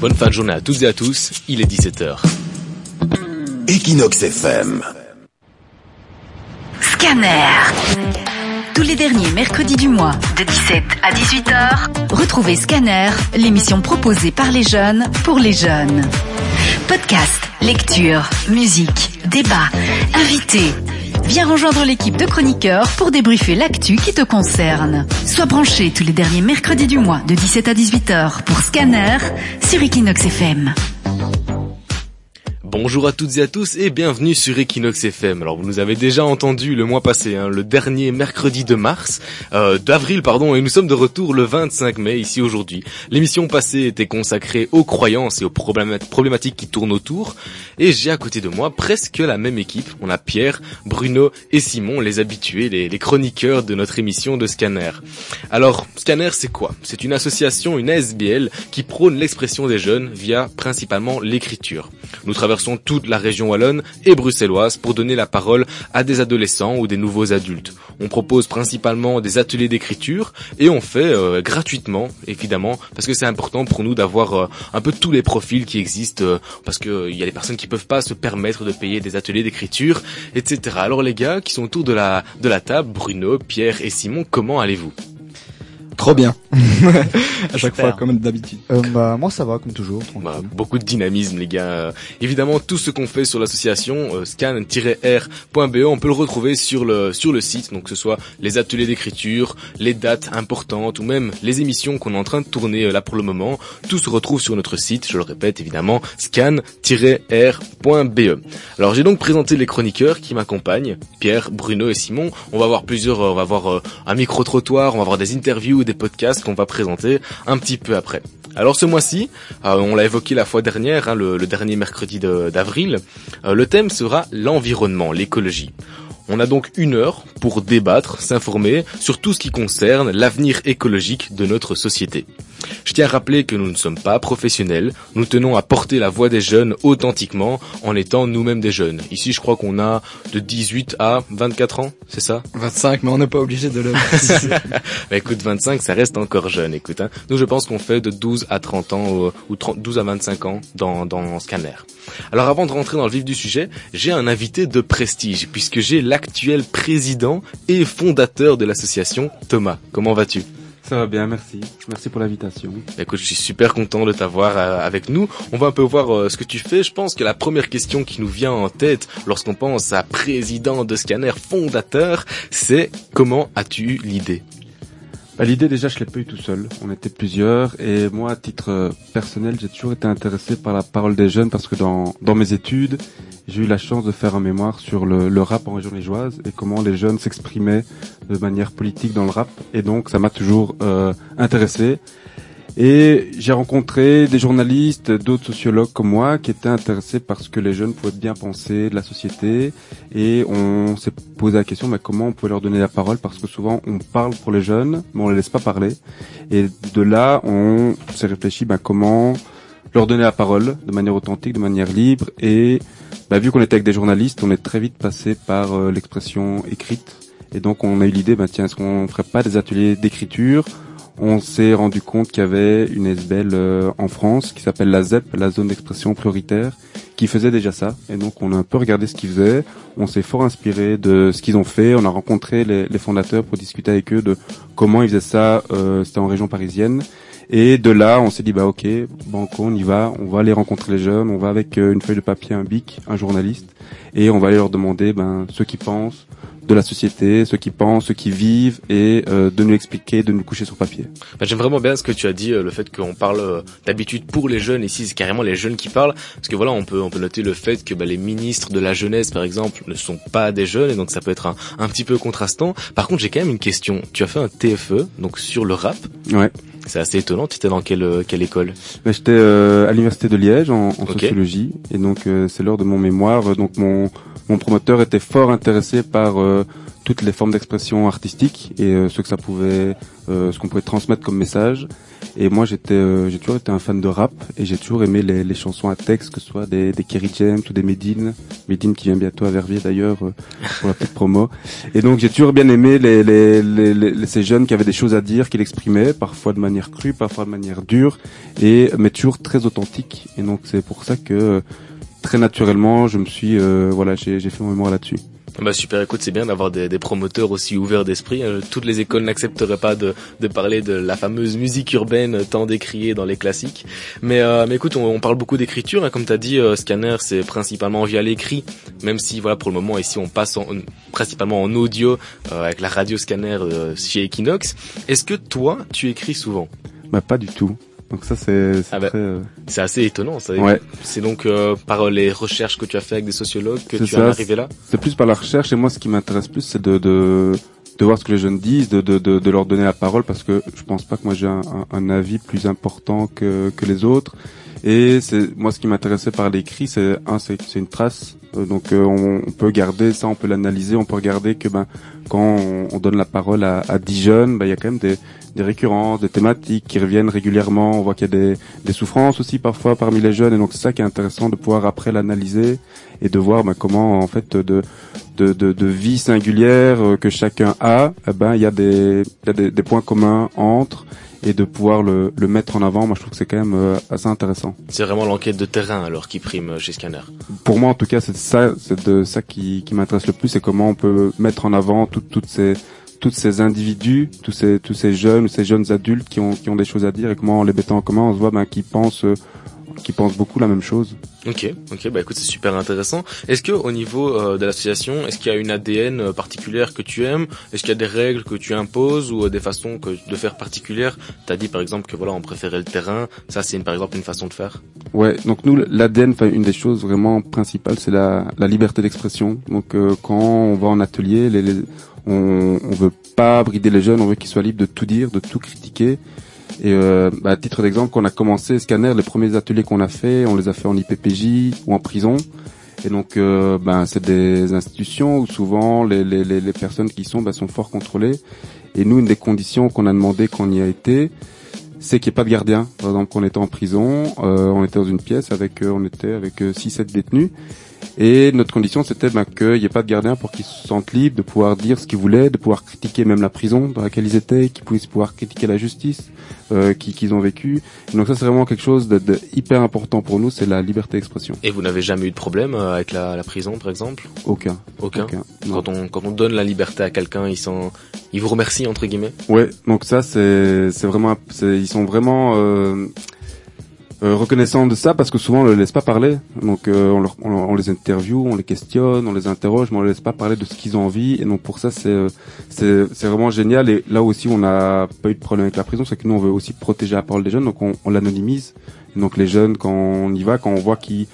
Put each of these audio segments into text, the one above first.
Bonne fin de journée à toutes et à tous, il est 17h. Equinox FM. Scanner. Tous les derniers mercredis du mois, de 17 à 18h, retrouvez Scanner, l'émission proposée par les jeunes pour les jeunes. Podcast, lecture, musique, débat, invités. Viens rejoindre l'équipe de chroniqueurs pour débriefer l'actu qui te concerne. Sois branché tous les derniers mercredis du mois de 17 à 18h pour Scanner sur Equinox FM. Bonjour à toutes et à tous et bienvenue sur Equinox FM. Alors vous nous avez déjà entendu le mois passé, hein, le dernier mercredi de mars, euh, d'avril pardon, et nous sommes de retour le 25 mai ici aujourd'hui. L'émission passée était consacrée aux croyances et aux problématiques qui tournent autour, et j'ai à côté de moi presque la même équipe. On a Pierre, Bruno et Simon, les habitués, les, chroniqueurs de notre émission de Scanner. Alors Scanner c'est quoi? C'est une association, une ASBL, qui prône l'expression des jeunes via principalement l'écriture. Nous traversons toute la région wallonne et bruxelloise pour donner la parole à des adolescents ou des nouveaux adultes. On propose principalement des ateliers d'écriture et on fait euh, gratuitement, évidemment, parce que c'est important pour nous d'avoir euh, un peu tous les profils qui existent, euh, parce qu'il y a des personnes qui peuvent pas se permettre de payer des ateliers d'écriture, etc. Alors les gars qui sont autour de la table, Bruno, Pierre et Simon, comment allez-vous? Trop bien. à chaque fois, comme d'habitude. Euh, bah, moi, ça va, comme toujours. Bah, beaucoup de dynamisme, les gars. Euh, évidemment, tout ce qu'on fait sur l'association euh, scan-r.be, on peut le retrouver sur le sur le site. Donc, que ce soit les ateliers d'écriture, les dates importantes ou même les émissions qu'on est en train de tourner euh, là pour le moment. Tout se retrouve sur notre site. Je le répète, évidemment, scan-r.be. Alors, j'ai donc présenté les chroniqueurs qui m'accompagnent, Pierre, Bruno et Simon. On va avoir plusieurs, on va avoir un micro trottoir, on va avoir des interviews des podcasts qu'on va présenter un petit peu après. Alors ce mois-ci, euh, on l'a évoqué la fois dernière, hein, le, dernier mercredi d'avril, euh, le thème sera l'environnement, l'écologie. On a donc une heure pour débattre, s'informer sur tout ce qui concerne l'avenir écologique de notre société. Je tiens à rappeler que nous ne sommes pas professionnels, nous tenons à porter la voix des jeunes authentiquement en étant nous-mêmes des jeunes. Ici je crois qu'on a de 18 à 24 ans, c'est ça? 25 mais on n'est pas obligé de le... bah écoute 25 ça reste encore jeune écoute. Hein. Nous je pense qu'on fait de 12 à 30 ans ou 12 à 25 ans dans, dans Scanner. Alors avant de rentrer dans le vif du sujet, j'ai un invité de prestige puisque j'ai l'actuel président et fondateur de l'association Thomas. Comment vas-tu? Ça va bien, merci. Merci pour l'invitation. Écoute, je suis super content de t'avoir euh, avec nous. On va un peu voir euh, ce que tu fais. Je pense que la première question qui nous vient en tête lorsqu'on pense à président de Scanner, fondateur, c'est comment as-tu eu l'idée? Bah, L'idée déjà je l'ai pas eu tout seul, on était plusieurs. Et moi à titre euh, personnel j'ai toujours été intéressé par la parole des jeunes parce que dans, mes études j'ai eu la chance de faire un mémoire sur le, le rap en région liégeoise et comment les jeunes s'exprimaient de manière politique dans le rap. Et donc ça m'a toujours euh, intéressé et j'ai rencontré des journalistes, d'autres sociologues comme moi qui étaient intéressés par ce que les jeunes pouvaient bien penser de la société. Et on s'est posé la question, mais comment on pouvait leur donner la parole? Parce que souvent on parle pour les jeunes, mais on les laisse pas parler. Et de là, on s'est réfléchi, ben, comment leur donner la parole de manière authentique, de manière libre. Et ben, vu qu'on était avec des journalistes, on est très vite passé par euh, l'expression écrite. Et donc on a eu l'idée, ben, tiens, est-ce qu'on ferait pas des ateliers d'écriture on s'est rendu compte qu'il y avait une SBL euh, en France qui s'appelle la ZEP, la zone d'expression prioritaire, qui faisait déjà ça. Et donc on a un peu regardé ce qu'ils faisaient, on s'est fort inspiré de ce qu'ils ont fait, on a rencontré les, fondateurs pour discuter avec eux de comment ils faisaient ça, euh, c'était en région parisienne. Et de là, on s'est dit bah ok, banco, on y va, on va aller rencontrer les jeunes, on va avec euh, une feuille de papier, un bic, un journaliste, et on va aller leur demander ben ce qu'ils pensent, de la société, ceux qui pensent, ceux qui vivent, et euh, de nous expliquer, de nous coucher sur papier. Bah, J'aime vraiment bien ce que tu as dit, euh, le fait qu'on parle euh, d'habitude pour les jeunes. Ici, c'est carrément les jeunes qui parlent, parce que voilà, on peut on peut noter le fait que bah, les ministres de la jeunesse, par exemple, ne sont pas des jeunes, et donc ça peut être un, un petit peu contrastant. Par contre, j'ai quand même une question. Tu as fait un TFE, donc sur le rap. Ouais. C'est assez étonnant. Tu étais dans quelle quelle école? Bah, J'étais à l'université de Liège en, en sociologie, et donc c'est l'heure de mon mémoire. Donc mon mon promoteur était fort intéressé par toutes les formes d'expression artistique et euh, ce que ça pouvait, euh, ce qu'on pouvait transmettre comme message. Et moi, j'étais, euh, j'ai toujours été un fan de rap et j'ai toujours aimé les, les, chansons à texte, que ce soit des, des Kerry James ou des Medine, Medine qui vient bientôt à Verviers d'ailleurs pour la petite promo. Et donc j'ai toujours bien aimé les, les, les, ces jeunes qui avaient des choses à dire, qui l'exprimaient, parfois de manière crue, parfois de manière dure, et mais toujours très authentique. Et donc c'est pour ça que très naturellement, je me suis, voilà, j'ai fait mon mémoire là-dessus. Bah super, écoute, c'est bien d'avoir des, des, promoteurs aussi ouverts d'esprit. Hein. Toutes les écoles n'accepteraient pas de, de, parler de la fameuse musique urbaine tant décriée dans les classiques. Mais, euh, mais écoute, on, on, parle beaucoup d'écriture, hein. comme tu as dit, euh, Scanner, c'est principalement via l'écrit, même si voilà pour le moment ici on passe en, principalement en audio euh, avec la radio Scanner euh, chez Equinox. Est-ce que toi, tu écris souvent? Bah pas du tout. Donc ça c'est ah bah, euh, c'est assez étonnant. Ça. Ouais. C'est donc euh, par les recherches que tu as fait avec des sociologues que tu es arrivé là? C'est plus par la recherche et moi ce qui m'intéresse plus c'est de, de de voir ce que les jeunes disent, de, de, de, leur donner la parole parce que je pense pas que moi j'ai un, un, avis plus important que, que les autres. Et c'est moi ce qui m'intéressait par l'écrit, c'est un c'est une trace. Euh, donc on, on, peut garder ça, on peut l'analyser, on peut regarder que ben quand on, on donne la parole à, à 10 jeunes, ben il y a quand même des des récurrences, des thématiques qui reviennent régulièrement. On voit qu'il y a des, des, souffrances aussi parfois parmi les jeunes, et donc c'est ça qui est intéressant de pouvoir après l'analyser et de voir ben, comment en fait de de, de, de vie singulière euh, que chacun a, eh ben il y a des, y a des, des points communs entre et de pouvoir le, le, mettre en avant, moi je trouve que c'est quand même euh, assez intéressant. C'est vraiment l'enquête de terrain alors qui prime chez Scanner. Pour moi en tout cas c'est ça, c'est de ça qui, qui m'intéresse le plus, c'est comment on peut mettre en avant toutes toutes ces tous ces individus, tous ces tous ces jeunes ces jeunes adultes qui ont qui ont des choses à dire et comment en les mettant en commun, on se voit ben qui pensent euh, qui pensent beaucoup la même chose. Ok, ok, bah écoute, c'est super intéressant. Est-ce que au niveau euh, de l'association, est-ce qu'il y a une ADN euh, particulière que tu aimes? Est-ce qu'il y a des règles que tu imposes ou des façons que, de faire particulières? T'as dit par exemple que voilà, on préférait le terrain. Ça, c'est par exemple une façon de faire. Ouais, donc nous, l'ADN, une des choses vraiment principales, c'est la, la liberté d'expression. Donc quand on va en atelier, les, les on, on veut pas brider les jeunes, on veut qu'ils soient libres de tout dire, de tout critiquer. Et euh, bah, à titre d'exemple, quand on a commencé Scanner, les premiers ateliers qu'on a fait, on les a fait en IPPJ ou en prison. Et donc, euh, ben, c'est des institutions où souvent les, les, les personnes qui y sont ben, sont fort contrôlées. Et nous, une des conditions qu'on a demandé quand on y a été, c'est qu'il n'y ait pas de gardien. Par exemple, quand on était en prison, euh, on était dans une pièce avec, euh, on était avec 6-7 euh, détenus. Et notre condition, c'était ben, qu'il n'y ait pas de gardien pour qu'ils se sentent libres de pouvoir dire ce qu'ils voulaient, de pouvoir critiquer même la prison dans laquelle ils étaient, qu'ils puissent pouvoir critiquer la justice euh, qu'ils ont vécu. donc ça, c'est vraiment quelque chose de, de, hyper important pour nous, c'est la liberté d'expression. Et vous n'avez jamais eu de problème euh, avec la, la prison, par exemple? Aucun. Aucun. Aucun. Quand on quand on donne la liberté à quelqu'un, ils sont ils vous remercient entre guillemets? Ouais. Donc ça, c'est c'est vraiment ils sont vraiment euh, euh, reconnaissant de ça parce que souvent on les laisse pas parler. Donc euh, on, les interviewe, on les questionne, on les interroge, mais on les laisse pas parler de ce qu'ils ont envie. Et donc pour ça c'est euh, c'est c'est vraiment génial. Et là aussi on n'a pas eu de problème avec la prison, c'est que nous on veut aussi protéger la parole des jeunes, donc on, on l'anonymise. Donc les jeunes quand on y va, quand on voit qu'ils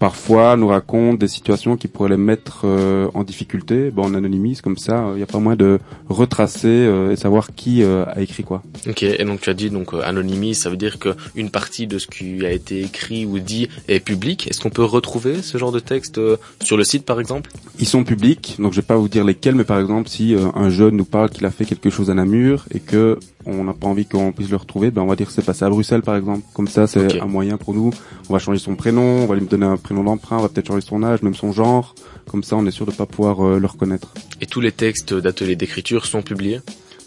parfois nous racontent des situations qui pourraient les mettre euh, en difficulté. Bon, on anonymise comme ça, il n'y a pas moyen de retracer euh, et savoir qui euh, a écrit quoi. Ok, et donc tu as dit donc anonymise, ça veut dire que une partie de ce qui a été écrit ou dit est public. Est-ce qu'on peut retrouver ce genre de texte sur le site par exemple? Ils sont publics, donc je vais pas vous dire lesquels, mais par exemple si un jeune nous parle qu'il a fait quelque chose à Namur et que on n'a pas envie qu'on puisse le retrouver, ben on va dire que c'est passé à Bruxelles par exemple. Comme ça, c'est un moyen pour nous. On va changer son prénom, on va lui donner un prénom d'emprunt, on va peut-être changer son âge, même son genre. Comme ça, on est sûr de pas pouvoir euh, le reconnaître. Et tous les textes d'ateliers d'écriture sont publiés?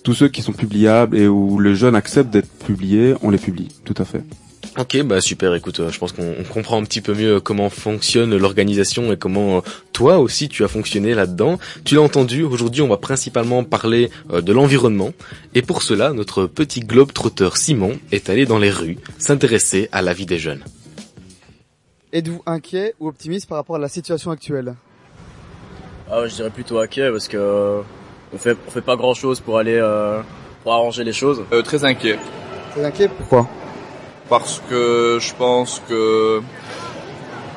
Tous ceux qui sont publiables et où le jeune accepte d'être publié, on les publie, tout à fait. Ok, bah super. Écoute, euh, je pense qu'on comprend un petit peu mieux comment fonctionne l'organisation et comment euh, toi aussi tu as fonctionné là-dedans. Tu l'as entendu. Aujourd'hui, on va principalement parler euh, de l'environnement. Et pour cela, notre petit globe trotteur Simon est allé dans les rues s'intéresser à la vie des jeunes. Êtes-vous inquiet ou optimiste par rapport à la situation actuelle? Ah, je dirais plutôt inquiet parce que on fait on fait pas grand chose pour aller pour arranger les choses. très inquiet. Très inquiet. Pourquoi? Parce que je pense que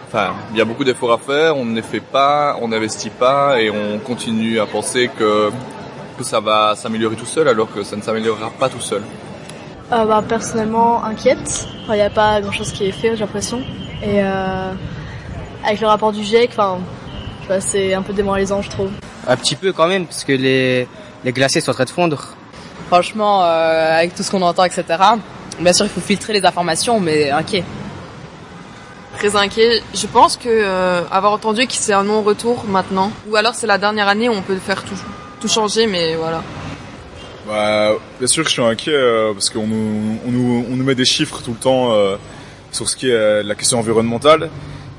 enfin, il y a beaucoup d'efforts à faire, on ne les fait pas, on n'investit pas et on continue à penser que, que ça va s'améliorer tout seul alors que ça ne s'améliorera pas tout seul. Euh, bah, personnellement inquiète, il n'y a pas grand chose qui est fait j'ai l'impression. Et euh, avec le rapport du GIEC, enfin, c'est un peu démoralisant je trouve. Un petit peu quand même, parce que les, les glaciers sont en train de fondre. Franchement, euh, avec tout ce qu'on entend, etc. Bien sûr, il faut filtrer les informations, mais inquiet. Très inquiet. Je pense que euh, avoir entendu que c'est un non-retour maintenant, ou alors c'est la dernière année où on peut faire tout, tout changer, mais voilà. Bah, bien sûr que je suis inquiet euh, parce qu'on nous, on nous, on nous met des chiffres tout le temps euh, sur ce qui est euh, la question environnementale,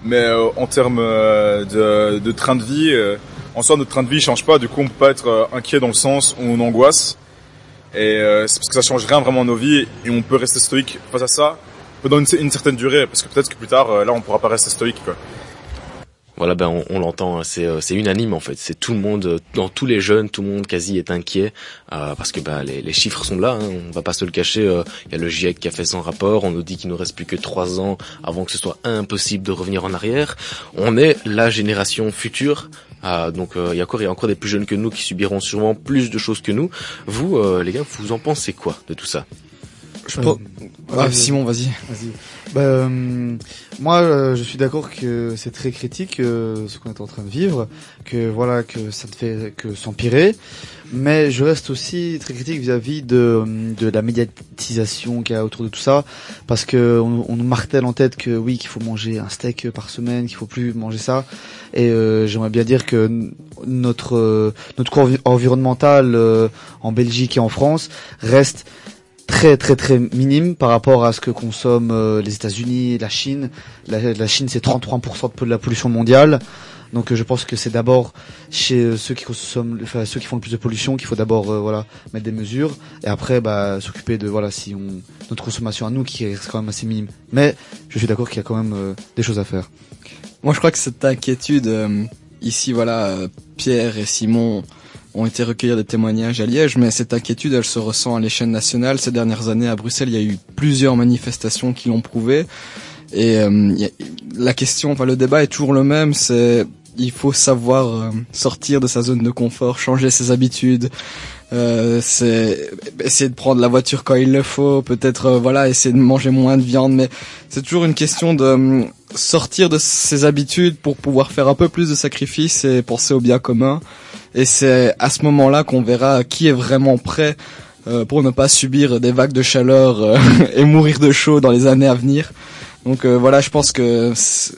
mais euh, en termes euh, de, de train de vie, euh, en soi notre train de vie change pas. Du coup, on peut pas être euh, inquiet dans le sens où on angoisse. Et euh, c'est parce que ça change rien vraiment nos vies et on peut rester stoïque face à ça pendant une, certaine durée, parce que peut-être que plus tard, euh, là, on pourra pas rester stoïque. Quoi. Voilà, ben on, l'entend, hein, c'est euh, unanime en fait. C'est tout le monde, euh, dans tous les jeunes, tout le monde quasi est inquiet euh, parce que ben les, chiffres sont là. Hein, on va pas se le cacher. Il y a le GIEC qui a fait son rapport. On nous dit qu'il nous reste plus que trois ans avant que ce soit impossible de revenir en arrière. On est la génération future. Ah, donc euh, il y a encore y a encore des plus jeunes que nous qui subiront sûrement plus de choses que nous. Vous euh, les gars, vous en pensez quoi de tout ça? Je pense- Ah, Simon, vas-y. Vas-y. Bah, euh, moi, euh, je suis d'accord que c'est très critique euh, ce qu'on est en train de vivre, que voilà, que ça ne fait que s'empirer. Mais je reste aussi très critique vis-à-vis de, de la médiatisation qu'il y a autour de tout ça, parce que on, on nous martèle en tête que oui, qu'il faut manger un steak par semaine, qu'il faut plus manger ça. Et euh, j'aimerais bien dire que notre euh, notre envi- environnemental euh, en Belgique et en France reste très très très minime par rapport à ce que consomment euh, les États-Unis, la Chine. La, la Chine c'est 33% de la pollution mondiale. Donc euh, je pense que c'est d'abord chez euh, ceux qui consomment, enfin ceux qui font le plus de pollution qu'il faut d'abord euh, voilà mettre des mesures et après bah s'occuper de voilà si on notre consommation à nous qui est quand même assez minime. Mais je suis d'accord qu'il y a quand même des choses à faire. Moi, je crois que cette inquiétude, ici, voilà, Pierre et Simon ont été recueillir des témoignages à Liège, mais cette inquiétude, elle se ressent à l'échelle nationale. Ces dernières années, à Bruxelles, il y a eu plusieurs manifestations qui l'ont prouvé. Et euh, la question, enfin, le débat est toujours le même, c'est il faut savoir euh, sortir de sa zone de confort, changer ses habitudes. Euh, essayer de prendre la voiture quand il le faut, peut-être euh, voilà essayer de manger moins de viande, mais c'est toujours une question de hum, sortir de ses habitudes pour pouvoir faire un peu plus de sacrifices et penser au bien commun. Et c'est à ce moment-là qu'on verra qui est vraiment prêt euh, pour ne pas subir des vagues de chaleur euh, et mourir de chaud dans les années à venir. Donc euh, voilà, je pense que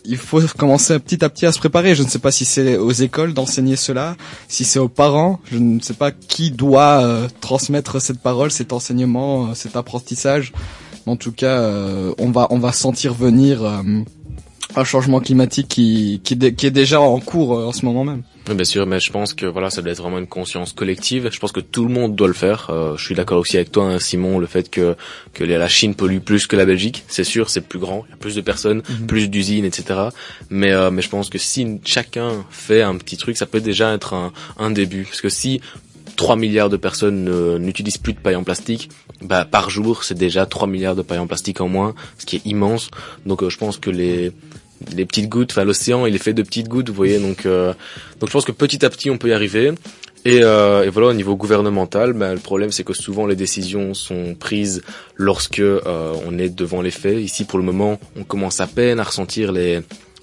il faut commencer petit à petit à se préparer. Je ne sais pas si c'est aux écoles d'enseigner cela, si c'est aux parents. Je ne sais pas qui doit euh, transmettre cette parole, cet enseignement, euh, cet apprentissage. En tout cas, euh, on va on va sentir venir un changement climatique qui qui, qui est déjà en cours euh, en ce moment même. Oui, bien sûr, mais je pense que voilà, ça doit être vraiment une conscience collective. Je pense que tout le monde doit le faire. Euh, je suis d'accord aussi avec toi, hein, Simon, le fait que que la Chine pollue plus que la Belgique, c'est sûr, c'est plus grand, il y a plus de personnes, Mhm. plus d'usines, etc. Mais euh, mais je pense que si chacun fait un petit truc, ça peut déjà être un un début, parce que si 3 milliards de personnes ne- n'utilisent plus de paille en plastique, bah par jour, c'est déjà 3 milliards de paille en plastique en moins, ce qui est immense. Donc euh, je pense que les les petites gouttes, enfin l'océan il est fait de petites gouttes, vous voyez, donc euh, donc je pense que petit à petit on peut y arriver. Et, euh, et voilà au niveau gouvernemental, ben, le problème c'est que souvent les décisions sont prises lorsque euh, on est devant les faits. Ici pour le moment on commence à peine à ressentir les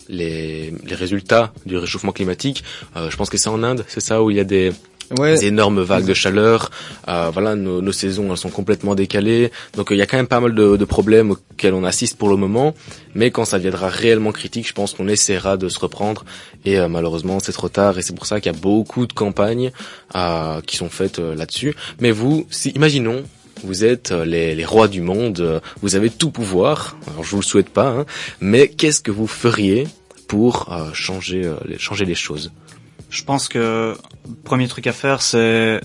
les, les résultats du réchauffement climatique. Euh, je pense que c'est en Inde, c'est ça où il y a des Ouais. énormes vagues de chaleur. Euh, voilà, nos, saisons elles sont complètement décalées. Donc euh, il y a quand même pas mal de, problèmes auxquels on assiste pour le moment. Mais quand ça deviendra réellement critique, je pense qu'on essaiera de se reprendre. Et euh, malheureusement, c'est trop tard. Et c'est pour ça qu'il y a beaucoup de campagnes euh, qui sont faites là-dessus. Mais vous, si, imaginons. Vous êtes les, rois du monde, vous avez tout pouvoir. Alors je vous le souhaite pas, hein, mais qu'est-ce que vous feriez pour changer les choses? Je pense que premier truc à faire, c'est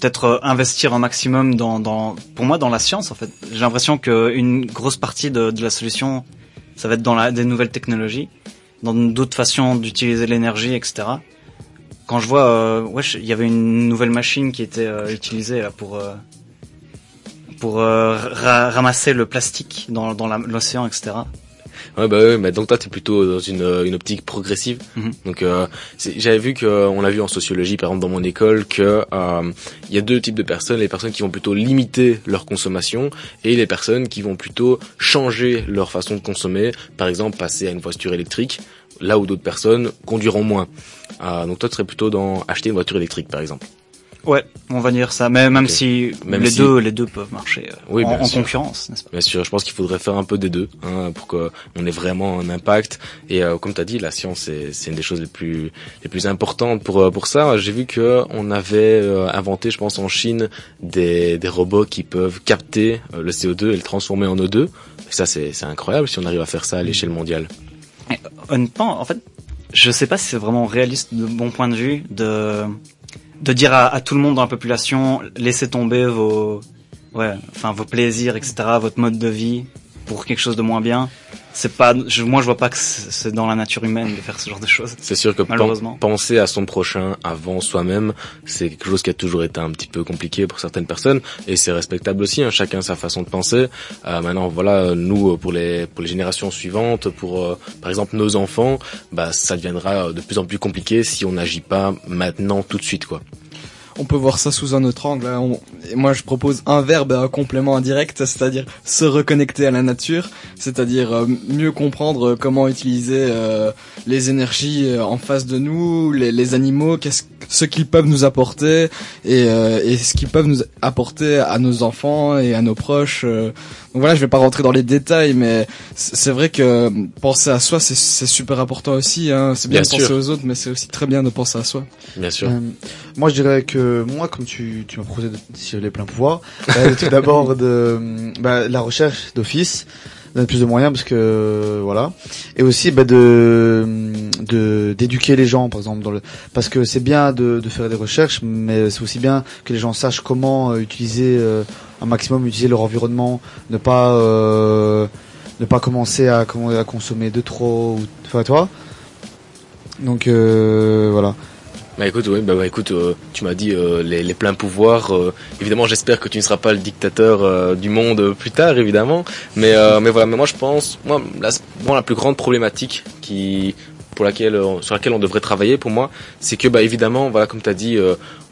peut-être euh, investir un maximum dans, dans, pour moi, dans la science, en fait. J'ai l'impression qu'une grosse partie de, de la solution, ça va être dans la, des nouvelles technologies, dans d'autres façons d'utiliser l'énergie, etc. Quand je vois, euh, wesh, il y avait une nouvelle machine qui était euh, utilisée là pour euh, pour euh, ra- ramasser le plastique dans, dans l'océan, etc. Ouais, bah ouais, mais donc toi t'es plutôt dans une, euh, une optique progressive. Mhm. Donc euh, j'avais vu que euh, on l'a vu en sociologie par exemple dans mon école que euh, il y a deux types de personnes, les personnes qui vont plutôt limiter leur consommation et les personnes qui vont plutôt changer leur façon de consommer, par exemple passer à une voiture électrique là où d'autres personnes conduiront moins. Euh, donc toi tu serais plutôt dans acheter une voiture électrique par exemple. Ouais, on va dire ça. Mais même si Même les si- deux, les deux peuvent marcher euh, Oui, en, en concurrence, n'est-ce pas Bien sûr, je pense qu'il faudrait faire un peu des deux hein, pour qu'on ait vraiment un impact. Et euh, comme tu as dit, la science c'est une des choses les plus les plus importantes pour euh, pour ça. J'ai vu que on avait euh, inventé, je pense en Chine, des des robots qui peuvent capter le CO2 et le transformer en O2. Et ça c'est c'est incroyable si on arrive à faire ça à l'échelle mondiale. Honnêtement, en fait, je sais pas si c'est vraiment réaliste de mon point de vue de de dire à, tout le monde dans la population laissez tomber vos ouais, enfin vos plaisirs, etc., votre mode de vie pour quelque chose de moins bien. C'est pas, je, moi je vois pas que c'est dans la nature humaine de faire ce genre de choses. C'est sûr que pen- malheureusement. penser à son prochain avant soi-même, c'est quelque chose qui a toujours été un petit peu compliqué pour certaines personnes et c'est respectable aussi. Hein, chacun sa façon de penser. Euh, maintenant, voilà, nous pour les pour les générations suivantes, pour euh, par exemple nos enfants, bah ça deviendra de plus en plus compliqué si on n'agit pas maintenant tout de suite, quoi. On peut voir ça sous un autre angle. hein. Et moi, je propose un verbe un complément indirect, c'est-à-dire se reconnecter à la nature, c'est-à-dire euh, mieux comprendre euh, comment utiliser euh, les énergies en face de nous, les, animaux, qu'est-ce ce qu'ils peuvent nous apporter et ce qu'ils peuvent nous apporter à nos enfants et à nos proches. Donc voilà, je vais pas rentrer dans les détails, mais c'est vrai que penser à soi, c'est- c'est super important aussi. Hein. C'est bien, Bien de penser sûr. aux autres, mais c'est aussi très bien de penser à soi. Bien sûr. Euh, moi, je dirais que moi, comme tu, tu m'as proposé de, si j'avais plein pouvoir, euh, tout d'abord de bah, la recherche d'office, donner plus de moyens parce que voilà, et aussi bah, de de d'éduquer les gens, par exemple, dans le parce que c'est bien de, de faire des recherches, mais c'est aussi bien que les gens sachent comment euh, utiliser euh, un maximum, utiliser leur environnement, ne pas euh, ne pas commencer à, consommer de trop, ou, enfin, toi. Donc euh, voilà. Bah écoute, oui, bah, bah, écoute, euh, tu m'as dit euh, les, pleins pouvoirs. euh, évidemment, j'espère que tu ne seras pas le dictateur du monde plus tard, évidemment. Mais mais voilà, mais moi je pense, moi la, plus grande problématique qui pour laquelle sur laquelle on devrait travailler, pour moi, c'est que bah évidemment, voilà, comme tu as dit,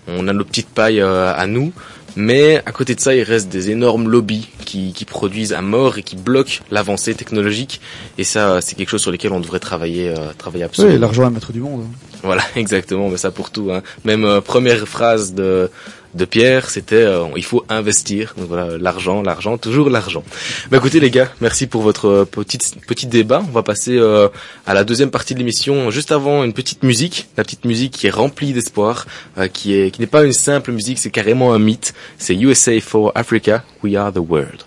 on a nos petites pailles euh, à nous. Mais à côté de ça, il reste des énormes lobbies qui, qui produisent à mort et qui bloquent l'avancée technologique. Et ça, c'est quelque chose sur lequel on devrait travailler, euh, travailler absolument. Oui, l'argent le maître du monde. Voilà, exactement, mais ça pour tout. Hein. Même euh, première phrase de de Pierre, c'était euh, il faut investir. Donc voilà, l'argent, l'argent, toujours l'argent. Bah écoutez les gars, merci pour votre euh, petit débat. On va passer euh, à la deuxième partie de l'émission. Juste avant, une petite musique, la petite musique qui est remplie d'espoir, euh, qui est qui n'est pas une simple musique, c'est carrément un mythe. C'est USA for Africa, We Are the World.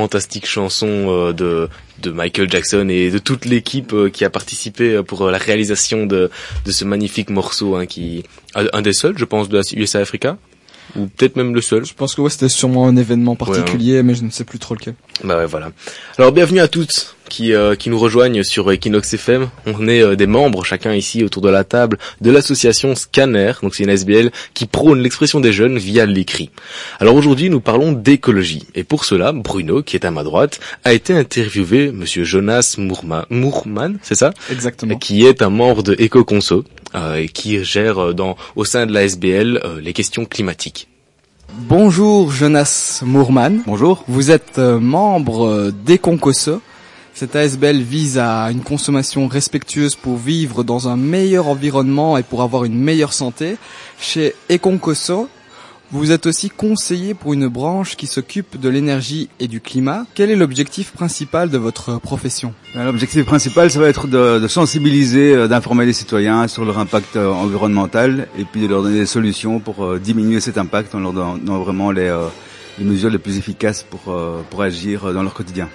Fantastique chanson euh, de de Michael Jackson et de toute l'équipe euh, qui a participé euh, pour la réalisation de de ce magnifique morceau hein, qui un des seuls je pense de la USA Africa ou peut-être même le seul. Je pense que ouais, c'était sûrement un événement particulier, mais je ne sais plus trop lequel. Bah ouais, voilà. Alors bienvenue à toutes qui euh, qui nous rejoignent sur Equinox FM. On est euh, des membres chacun ici autour de la table de l'association Scanner. Donc c'est une SBL qui prône l'expression des jeunes via l'écrit. Alors aujourd'hui, nous parlons d'écologie et pour cela, Bruno qui est à ma droite a été interviewé monsieur Jonas Mourma, Mourman, c'est ça? Exactement. Qui est un membre de EcoConso euh, et qui gère euh, dans au sein de la SBL euh, les questions climatiques. Bonjour Jonas Mourman. Bonjour. Vous êtes membre d'Econcoso. Cette ASBL vise à une consommation respectueuse pour vivre dans un meilleur environnement et pour avoir une meilleure santé. Chez Econcoso, vous êtes aussi conseiller pour une branche qui s'occupe de l'énergie et du climat. Quel est l'objectif principal de votre profession? Ben, L'objectif principal, ça va être de, sensibiliser, euh, d'informer les citoyens sur leur impact euh, environnemental et puis de leur donner des solutions pour euh, diminuer cet impact en leur donnant vraiment les, les mesures les plus efficaces pour, pour agir dans leur quotidien.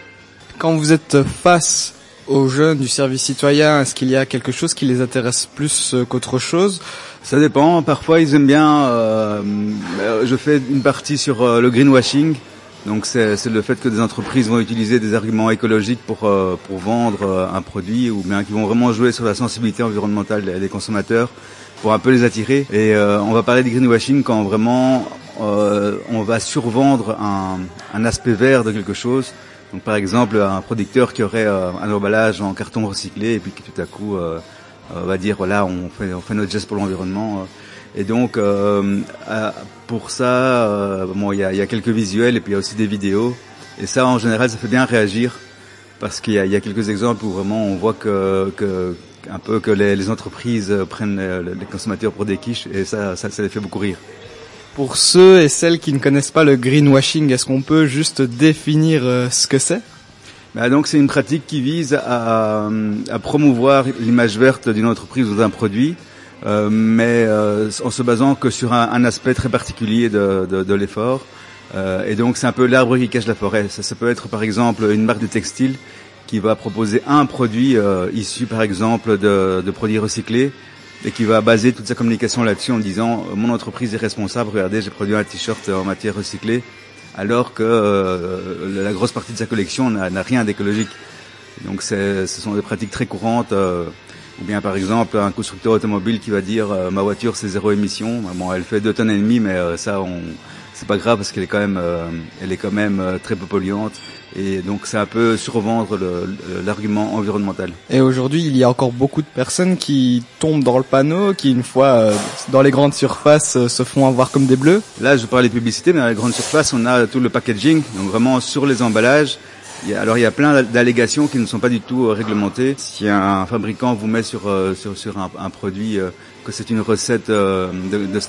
Quand vous êtes face aux jeunes du service citoyen, est-ce qu'il y a quelque chose qui les intéresse plus euh, qu'autre chose? Ça dépend. Parfois, ils aiment bien. euh, euh, je fais une partie sur euh, le greenwashing. Donc, c'est le fait que des entreprises vont utiliser des arguments écologiques pour pour vendre un produit, ou bien qui vont vraiment jouer sur la sensibilité environnementale des consommateurs pour un peu les attirer. Et on va parler de greenwashing quand vraiment on va survendre un, un aspect vert de quelque chose. Donc, par exemple, un producteur qui aurait euh, un emballage en carton recyclé et puis qui tout à coup euh, euh, va dire voilà on fait notre geste pour l'environnement euh. et donc pour ça bon il y a, quelques visuels et puis il y a aussi des vidéos et ça en général ça fait bien réagir parce qu'il y a, quelques exemples où vraiment on voit que, peu que les, entreprises prennent les, consommateurs pour des quiches et ça ça les fait beaucoup rire. Pour ceux et celles qui ne connaissent pas le greenwashing, est-ce qu'on peut juste définir euh, ce que c'est? Bah, donc c'est une pratique qui vise à, promouvoir l'image verte d'une entreprise ou d'un produit, euh, mais euh, en se basant que sur un, aspect très particulier de, l'effort. Et donc c'est un peu l'arbre qui cache la forêt. Ça, peut être par exemple une marque de textile qui va proposer un produit issu par exemple de produits recyclés et qui va baser toute sa communication là-dessus en disant euh, mon entreprise est responsable, regardez j'ai produit un t-shirt en matière recyclée alors que euh, la grosse partie de sa collection n'a rien d'écologique. Donc ce sont des pratiques très courantes. euh, ou bien par exemple un constructeur automobile qui va dire euh, ma voiture c'est zéro émission. Bon, elle fait deux tonnes et demie, mais euh, ça c'est pas grave parce qu'elle est quand même euh, elle est quand même euh, très peu polluante. Et donc c'est un peu survendre l'argument environnemental. Et aujourd'hui, il y a encore beaucoup de personnes qui tombent dans le panneau, qui une fois euh, dans les grandes surfaces euh, se font avoir comme des bleus. Là, je parle des publicités, mais dans les grandes surfaces, on a tout le packaging, donc vraiment sur les emballages. Il y a, alors il y a plein d'allégations qui ne sont pas du tout euh, réglementées. Si un fabricant vous met sur sur, sur un, un produit que c'est une recette de,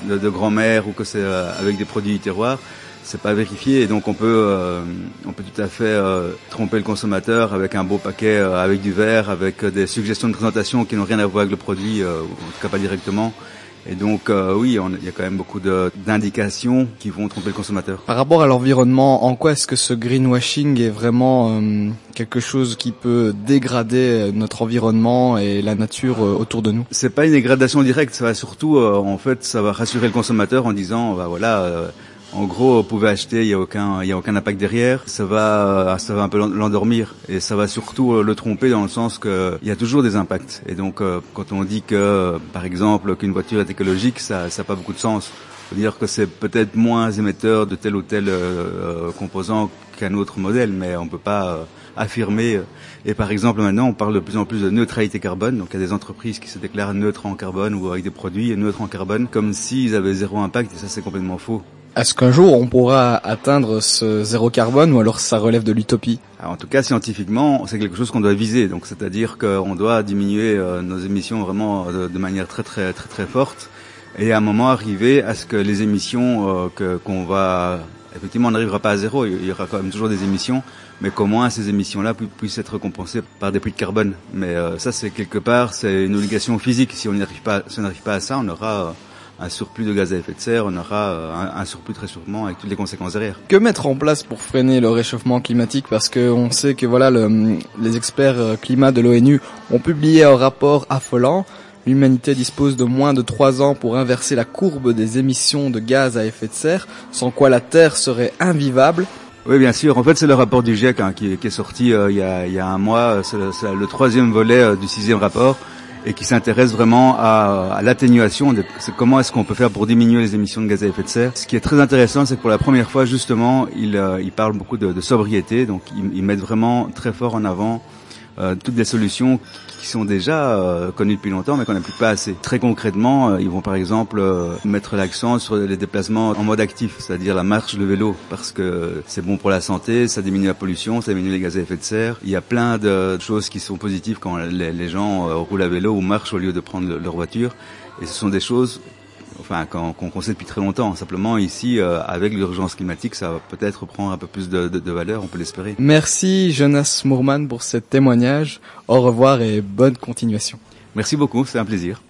de, de grand-mère ou que c'est avec des produits du terroir, c'est pas vérifié et donc on peut euh, on peut tout à fait euh, tromper le consommateur avec un beau paquet euh, avec du verre avec euh, des suggestions de présentation qui n'ont rien à voir avec le produit euh, ou en tout cas pas directement. Et donc euh, oui il y a quand même beaucoup de- d'indications qui vont tromper le consommateur. Par rapport à l'environnement, en quoi est-ce que ce greenwashing est vraiment euh, quelque chose qui peut dégrader notre environnement et la nature autour de nous? C'est pas une dégradation directe, ça va surtout, euh, en fait, ça va rassurer le consommateur en disant, bah voilà, euh, en gros, vous pouvez acheter, il y a aucun, il a aucun impact derrière. Ça va, euh, ça va un peu l'en- l'endormir et ça va surtout euh, le tromper dans le sens que il y a toujours des impacts. Et donc, euh, quand on dit que, par exemple, qu'une voiture est écologique, ça, n'a pas beaucoup de sens. Faut dire que c'est peut-être moins émetteur de tel ou tel composant qu'un autre modèle, mais on peut pas affirmer. Et par exemple, maintenant, on parle de plus en plus de neutralité carbone. Donc, il y a des entreprises qui se déclarent neutres en carbone ou avec des produits neutres en carbone, comme s'ils avaient zéro impact. Et ça, c'est complètement faux. Est-ce qu'un jour on pourra atteindre ce zéro carbone ou alors ça relève de l'utopie Alors, en tout cas, scientifiquement, c'est quelque chose qu'on doit viser. Donc, c'est-à-dire qu'on doit diminuer euh, nos émissions vraiment de, de manière très, très, très, très forte. Et à un moment arriver à ce que les émissions euh, que qu'on va effectivement on n'arrivera pas à zéro. Il y aura quand même toujours des émissions, mais qu'au moins ces émissions-là pu- puissent être compensées par des prix de carbone. Mais euh, ça, c'est quelque part, c'est une obligation physique. Si on n'arrive pas, si on n'arrive pas à ça, on aura euh, un surplus de gaz à effet de serre, on aura euh, un, un surplus très sûrement avec toutes les conséquences derrière. Que mettre en place pour freiner le réchauffement climatique? Parce que on sait que voilà, le- les experts euh, climat de l'ONU ont publié un rapport affolant. L'humanité dispose de moins de trois ans pour inverser la courbe des émissions de gaz à effet de serre, sans quoi la Terre serait invivable. Oui, bien sûr. En fait, c'est le rapport du GIEC hein, qui, est- qui est sorti euh, il, y a, il y a un mois. C'est le, troisième volet euh, du sixième rapport et qui s'intéresse vraiment à, l'atténuation. Comment est-ce qu'on peut faire pour diminuer les émissions de gaz à effet de serre Ce qui est très intéressant, c'est que pour la première fois, justement, il, euh, il parle beaucoup de, sobriété. Donc, ils mettent vraiment très fort en avant euh, toutes les solutions qui sont déjà euh, connues depuis longtemps mais qu'on n'applique pas assez. Très concrètement, euh, ils vont par exemple mettre l'accent sur les déplacements en mode actif, c'est-à-dire la marche, le vélo, parce que c'est bon pour la santé, ça diminue la pollution, ça diminue les gaz à effet de serre. Il y a plein de choses qui sont positives quand les, gens roulent à vélo ou marchent au lieu de prendre le- leur voiture. Et ce sont des choses enfin qu'on qu'on sait depuis très longtemps. Simplement ici, euh, avec l'urgence climatique, ça va peut-être prendre un peu plus de, de, de valeur, on peut l'espérer. Merci Jonas Moorman pour ce témoignage. Au revoir et bonne continuation. Merci beaucoup, c'est un plaisir.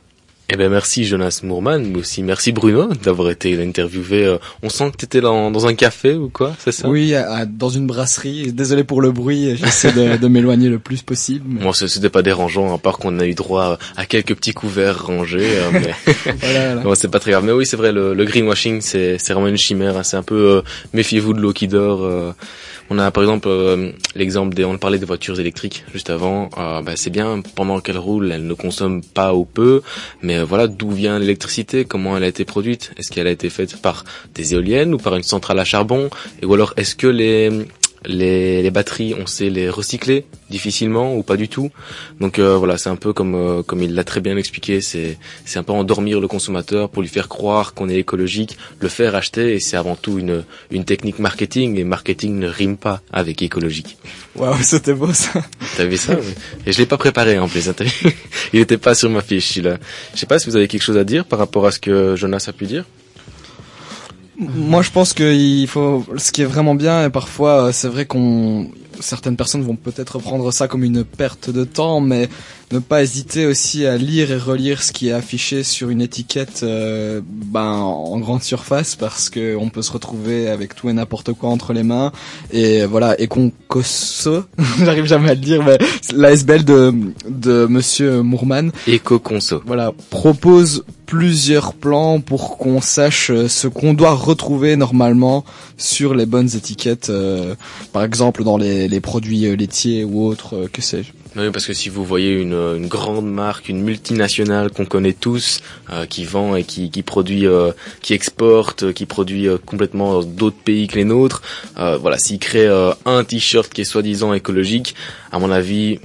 Eh ben merci Jonas Moorman, mais aussi merci Bruno d'avoir été interviewé. euh, On sent que tu étais dans, dans un café ou quoi, c'est ça? Oui, à- dans une brasserie. Désolé pour le bruit, j'essaie de, de m'éloigner le plus possible. mais- Bon, ce- c'était pas dérangeant, à part qu'on a eu droit à quelques petits couverts rangés. euh, mais... Voilà, voilà. Bon, c'est pas très grave. Mais oui, c'est vrai, le, le greenwashing, c'est c'est vraiment une chimère. hein. C'est un peu euh, méfiez-vous de l'eau qui dort. euh. On a par exemple euh, l'exemple des, on parlait des voitures électriques juste avant. Euh, bah, c'est bien pendant qu'elles roulent, elles ne consomment pas ou peu. Mais euh, voilà, d'où vient l'électricité? Comment elle a été produite? Est-ce qu'elle a été faite par des éoliennes ou par une centrale à charbon? Et ou alors est-ce que les les, les batteries, on sait les recycler difficilement ou pas du tout. Donc euh, voilà, c'est un peu comme euh, comme il l'a très bien expliqué, c'est c'est un peu endormir le consommateur pour lui faire croire qu'on est écologique, le faire acheter et c'est avant tout une une technique marketing et marketing ne rime pas avec écologique. Waouh, c'était beau ça. T'as vu ça. Et je l'ai pas préparé en plus. hein, il était pas sur ma fiche. Je sais pas si vous avez quelque chose à dire par rapport à ce que Jonas a pu dire. Moi, je pense que il faut. Ce qui est vraiment bien, et parfois, euh, c'est vrai qu'on certaines personnes vont peut-être prendre ça comme une perte de temps, mais ne pas hésiter aussi à lire et relire ce qui est affiché sur une étiquette, euh, ben en grande surface, parce que on peut se retrouver avec tout et n'importe quoi entre les mains. Et voilà, et qu'on cosso, j'arrive jamais à le dire, mais l'ASBL de de Monsieur Moorman Éco-conso. voilà, propose plusieurs plans pour qu'on sache euh, ce qu'on doit retrouver normalement sur les bonnes étiquettes, euh, par exemple dans les, les produits euh, laitiers ou autres, que sais-je. Oui, parce que si vous voyez une, une grande marque, une multinationale qu'on connaît tous, euh, qui vend et qui, qui produit, euh, qui exporte, euh, qui produit euh, complètement d'autres pays que les nôtres, euh, voilà, s'il crée euh, un t-shirt qui est soi-disant écologique, à mon avis,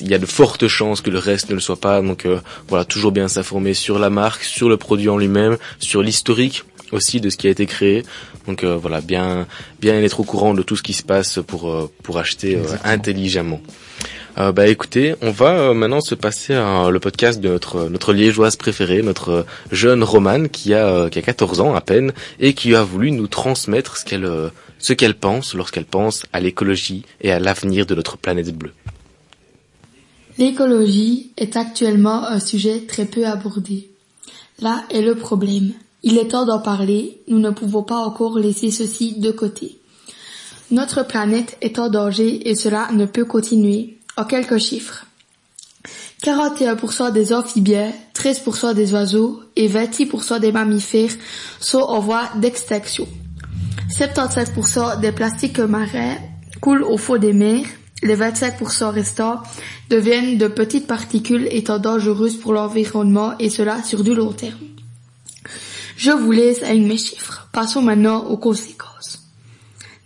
il y a de fortes chances que le reste ne le soit pas. Donc euh, voilà, toujours bien s'informer sur la marque, sur le produit en lui-même, sur l'historique aussi de ce qui a été créé. Donc euh, voilà, bien bien être au courant de tout ce qui se passe pour euh, pour acheter euh, intelligemment. Euh, bah écoutez, on va euh, maintenant se passer à le podcast de notre notre liégeoise préférée, notre euh, jeune Romane qui a euh, qui a 14 ans à peine et qui a voulu nous transmettre ce qu'elle euh, ce qu'elle pense lorsqu'elle pense à l'écologie et à l'avenir de notre planète bleue. L'écologie est actuellement un sujet très peu abordé. Là est le problème. Il est temps d'en parler, nous ne pouvons pas encore laisser ceci de côté. Notre planète est en danger et cela ne peut continuer. En quelques chiffres. 41% des amphibiens, 13% des oiseaux et 26% des mammifères sont en voie d'extinction. 77% des plastiques marins coulent au fond des mers. Les 25% restants deviennent de petites particules étant dangereuses pour l'environnement et cela sur du long terme. Je vous laisse avec mes chiffres. Passons maintenant aux conséquences.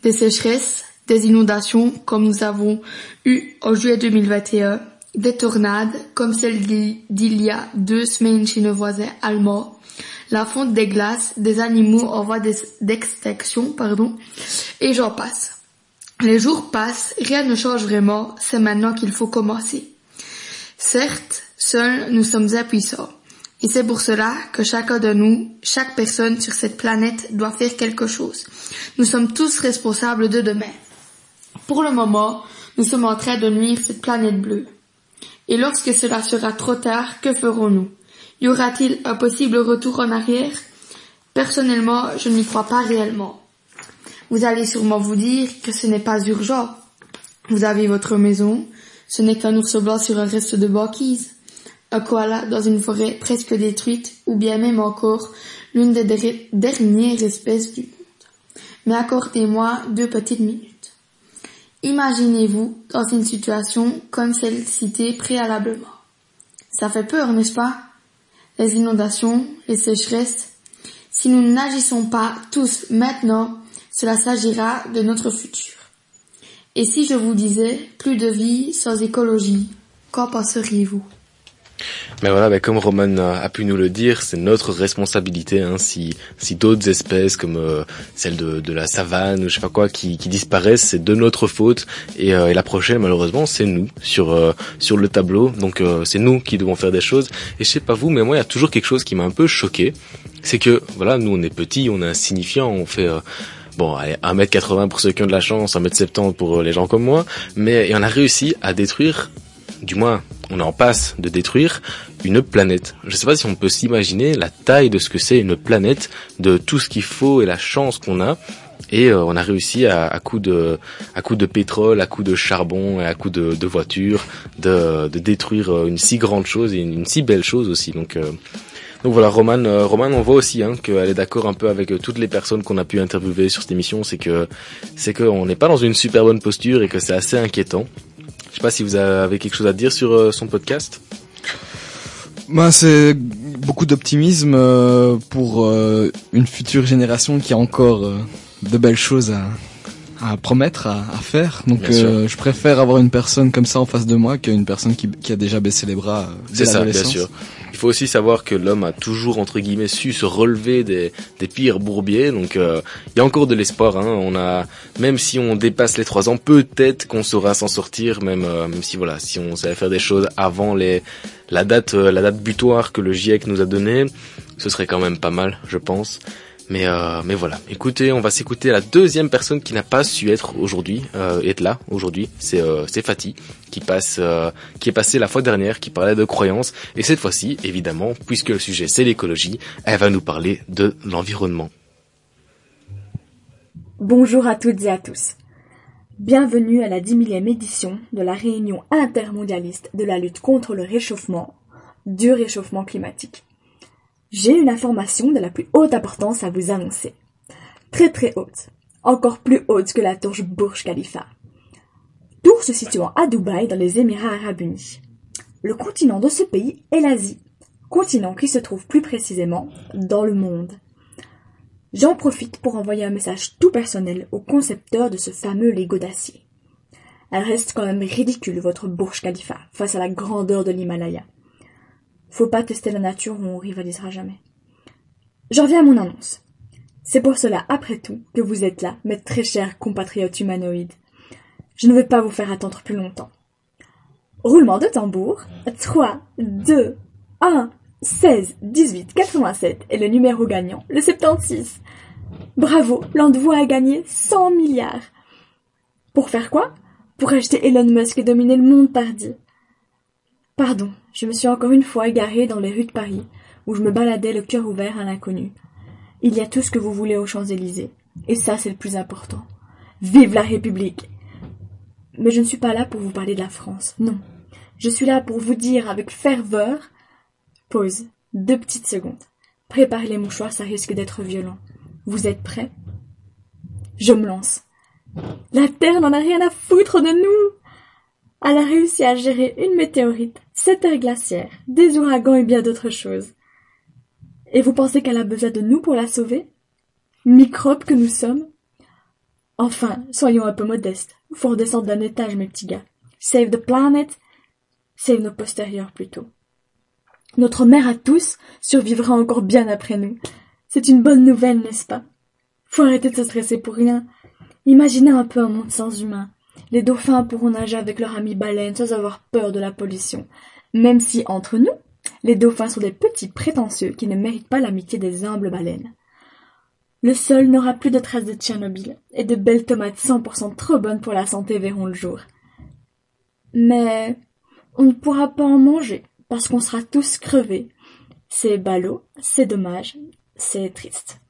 Des sécheresses, des inondations comme nous avons eu en juillet 2021, des tornades comme celle d'il y a deux semaines chez nos voisins allemands, la fonte des glaces, des animaux en voie d'ex- d'extinction, pardon, et j'en passe. Les jours passent, rien ne change vraiment, c'est maintenant qu'il faut commencer. Certes, seuls nous sommes impuissants. Et c'est pour cela que chacun de nous, chaque personne sur cette planète doit faire quelque chose. Nous sommes tous responsables de demain. Pour le moment, nous sommes en train de nuire cette planète bleue. Et lorsque cela sera trop tard, que ferons-nous? Y aura-t-il un possible retour en arrière? Personnellement, je n'y crois pas réellement. Vous allez sûrement vous dire que ce n'est pas urgent. Vous avez votre maison, ce n'est qu'un ours blanc sur un reste de banquise, un koala dans une forêt presque détruite, ou bien même encore l'une des der- dernières espèces du monde. Mais accordez-moi deux petites minutes. Imaginez-vous dans une situation comme celle citée préalablement. Ça fait peur, n'est-ce pas? Les inondations, les sécheresses. Si nous n'agissons pas tous maintenant, cela s'agira de notre futur. Et si je vous disais plus de vie sans écologie, qu'en penseriez-vous? Mais voilà, bah, comme Roman a, pu nous le dire, c'est notre responsabilité. Hein, si si d'autres espèces comme euh, celle de, de la savane ou je sais pas quoi qui, qui disparaissent, c'est de notre faute. Et, euh, et la prochaine, malheureusement, c'est nous sur euh, sur le tableau. Donc euh, c'est nous qui devons faire des choses. Et je sais pas vous, mais moi, il y a toujours quelque chose qui m'a un peu choqué. C'est que voilà, nous on est petits, on est insignifiants, on fait euh, Bon, allez, 1m80 pour ceux qui ont de la chance, 1m70 pour euh, les gens comme moi, mais et on a réussi à détruire, du moins, on en passe de détruire une planète. Je sais pas si on peut s'imaginer la taille de ce que c'est une planète, de tout ce qu'il faut et la chance qu'on a. Et euh, on a réussi à, à coup de à coup de pétrole, à coup de charbon et à coup de, de voitures de, de détruire euh, une si grande chose et une, une si belle chose aussi. Donc euh, donc voilà, Roman, euh, Roman, on voit aussi hein, qu'elle est d'accord un peu avec euh, toutes les personnes qu'on a pu interviewer sur cette émission, c'est que c'est qu'on n'est pas dans une super bonne posture et que c'est assez inquiétant. Je sais pas si vous avez quelque chose à dire sur euh, son podcast. Bah, c'est beaucoup d'optimisme euh, pour euh, une future génération qui a encore de belles choses à, à promettre, à, à faire. Donc euh, je préfère avoir une personne comme ça en face de moi qu'une personne qui, qui a déjà baissé les bras C'est ça, bien sûr. Il faut aussi savoir que l'homme a toujours entre guillemets su se relever des, pires bourbiers. Donc euh, il y a encore de l'espoir. Hein. On a même si on dépasse les trois ans, peut-être qu'on saura s'en sortir. Même euh, même si voilà, si on savait faire des choses avant la date euh, la date butoir que le GIEC nous a donnée, ce serait quand même pas mal, je pense. Mais euh, mais voilà. Écoutez, on va s'écouter la deuxième personne qui n'a pas su être aujourd'hui, euh, être là aujourd'hui. C'est euh, c'est Fatih qui passe, euh, qui est passé la fois dernière, qui parlait de croyances. Et cette fois-ci, évidemment, puisque le sujet c'est l'écologie, elle va nous parler de l'environnement. Bonjour à toutes et à tous. Bienvenue à la 10 millième édition de la réunion intermondialiste de la lutte contre le réchauffement, du réchauffement climatique. J'ai une information de la plus haute importance à vous annoncer. Très très haute. Encore plus haute que la tour Burj Khalifa. Tour se situant à Dubaï dans les Émirats arabes unis. Le continent de ce pays est l'Asie, continent qui se trouve plus précisément dans le monde. J'en profite pour envoyer un message tout personnel au concepteur de ce fameux Lego d'acier. Elle reste quand même ridicule, votre Burj Khalifa, face à la grandeur de l'Himalaya. Faut pas tester la nature où on rivalisera jamais. J'en viens à mon annonce. C'est pour cela, après tout, que vous êtes là, mes très chers compatriotes humanoïdes. Je ne veux pas vous faire attendre plus longtemps. Roulement de tambour. 3, 2, 1, 16, 18, 87 est le numéro gagnant, le 76. Bravo, Landvoix a gagné 100 milliards. Pour faire quoi? Pour acheter Elon Musk et dominer le monde par dix. Pardon, je me suis encore une fois égarée dans les rues de Paris, où je me baladais le cœur ouvert à l'inconnu. Il y a tout ce que vous voulez aux Champs-Élysées, et ça c'est le plus important. Vive la République Mais je ne suis pas là pour vous parler de la France, non. Je suis là pour vous dire avec ferveur... Pause. Deux petites secondes. Préparez les mouchoirs, ça risque d'être violent. Vous êtes prêts? Je me lance. La Terre n'en a rien à foutre de nous Elle a réussi à gérer une météorite, sept heures glaciaires, des ouragans et bien d'autres choses. Et vous pensez qu'elle a besoin de nous pour la sauver? Microbes que nous sommes? Enfin, soyons un peu modestes. Faut redescendre d'un étage, mes petits gars. Save the planet, save nos postérieurs plutôt. Notre mère à tous survivra encore bien après nous. C'est une bonne nouvelle, n'est-ce pas? Faut arrêter de se stresser pour rien. Imaginez un peu un monde sans humains. Les dauphins pourront nager avec leur ami baleine sans avoir peur de la pollution. Même si, entre nous, les dauphins sont des petits prétentieux qui ne méritent pas l'amitié des humbles baleines. Le sol n'aura plus de traces de Tchernobyl, et de belles tomates 100% trop bonnes pour la santé verront le jour. Mais on ne pourra pas en manger, parce qu'on sera tous crevés. C'est ballot, c'est dommage, c'est triste.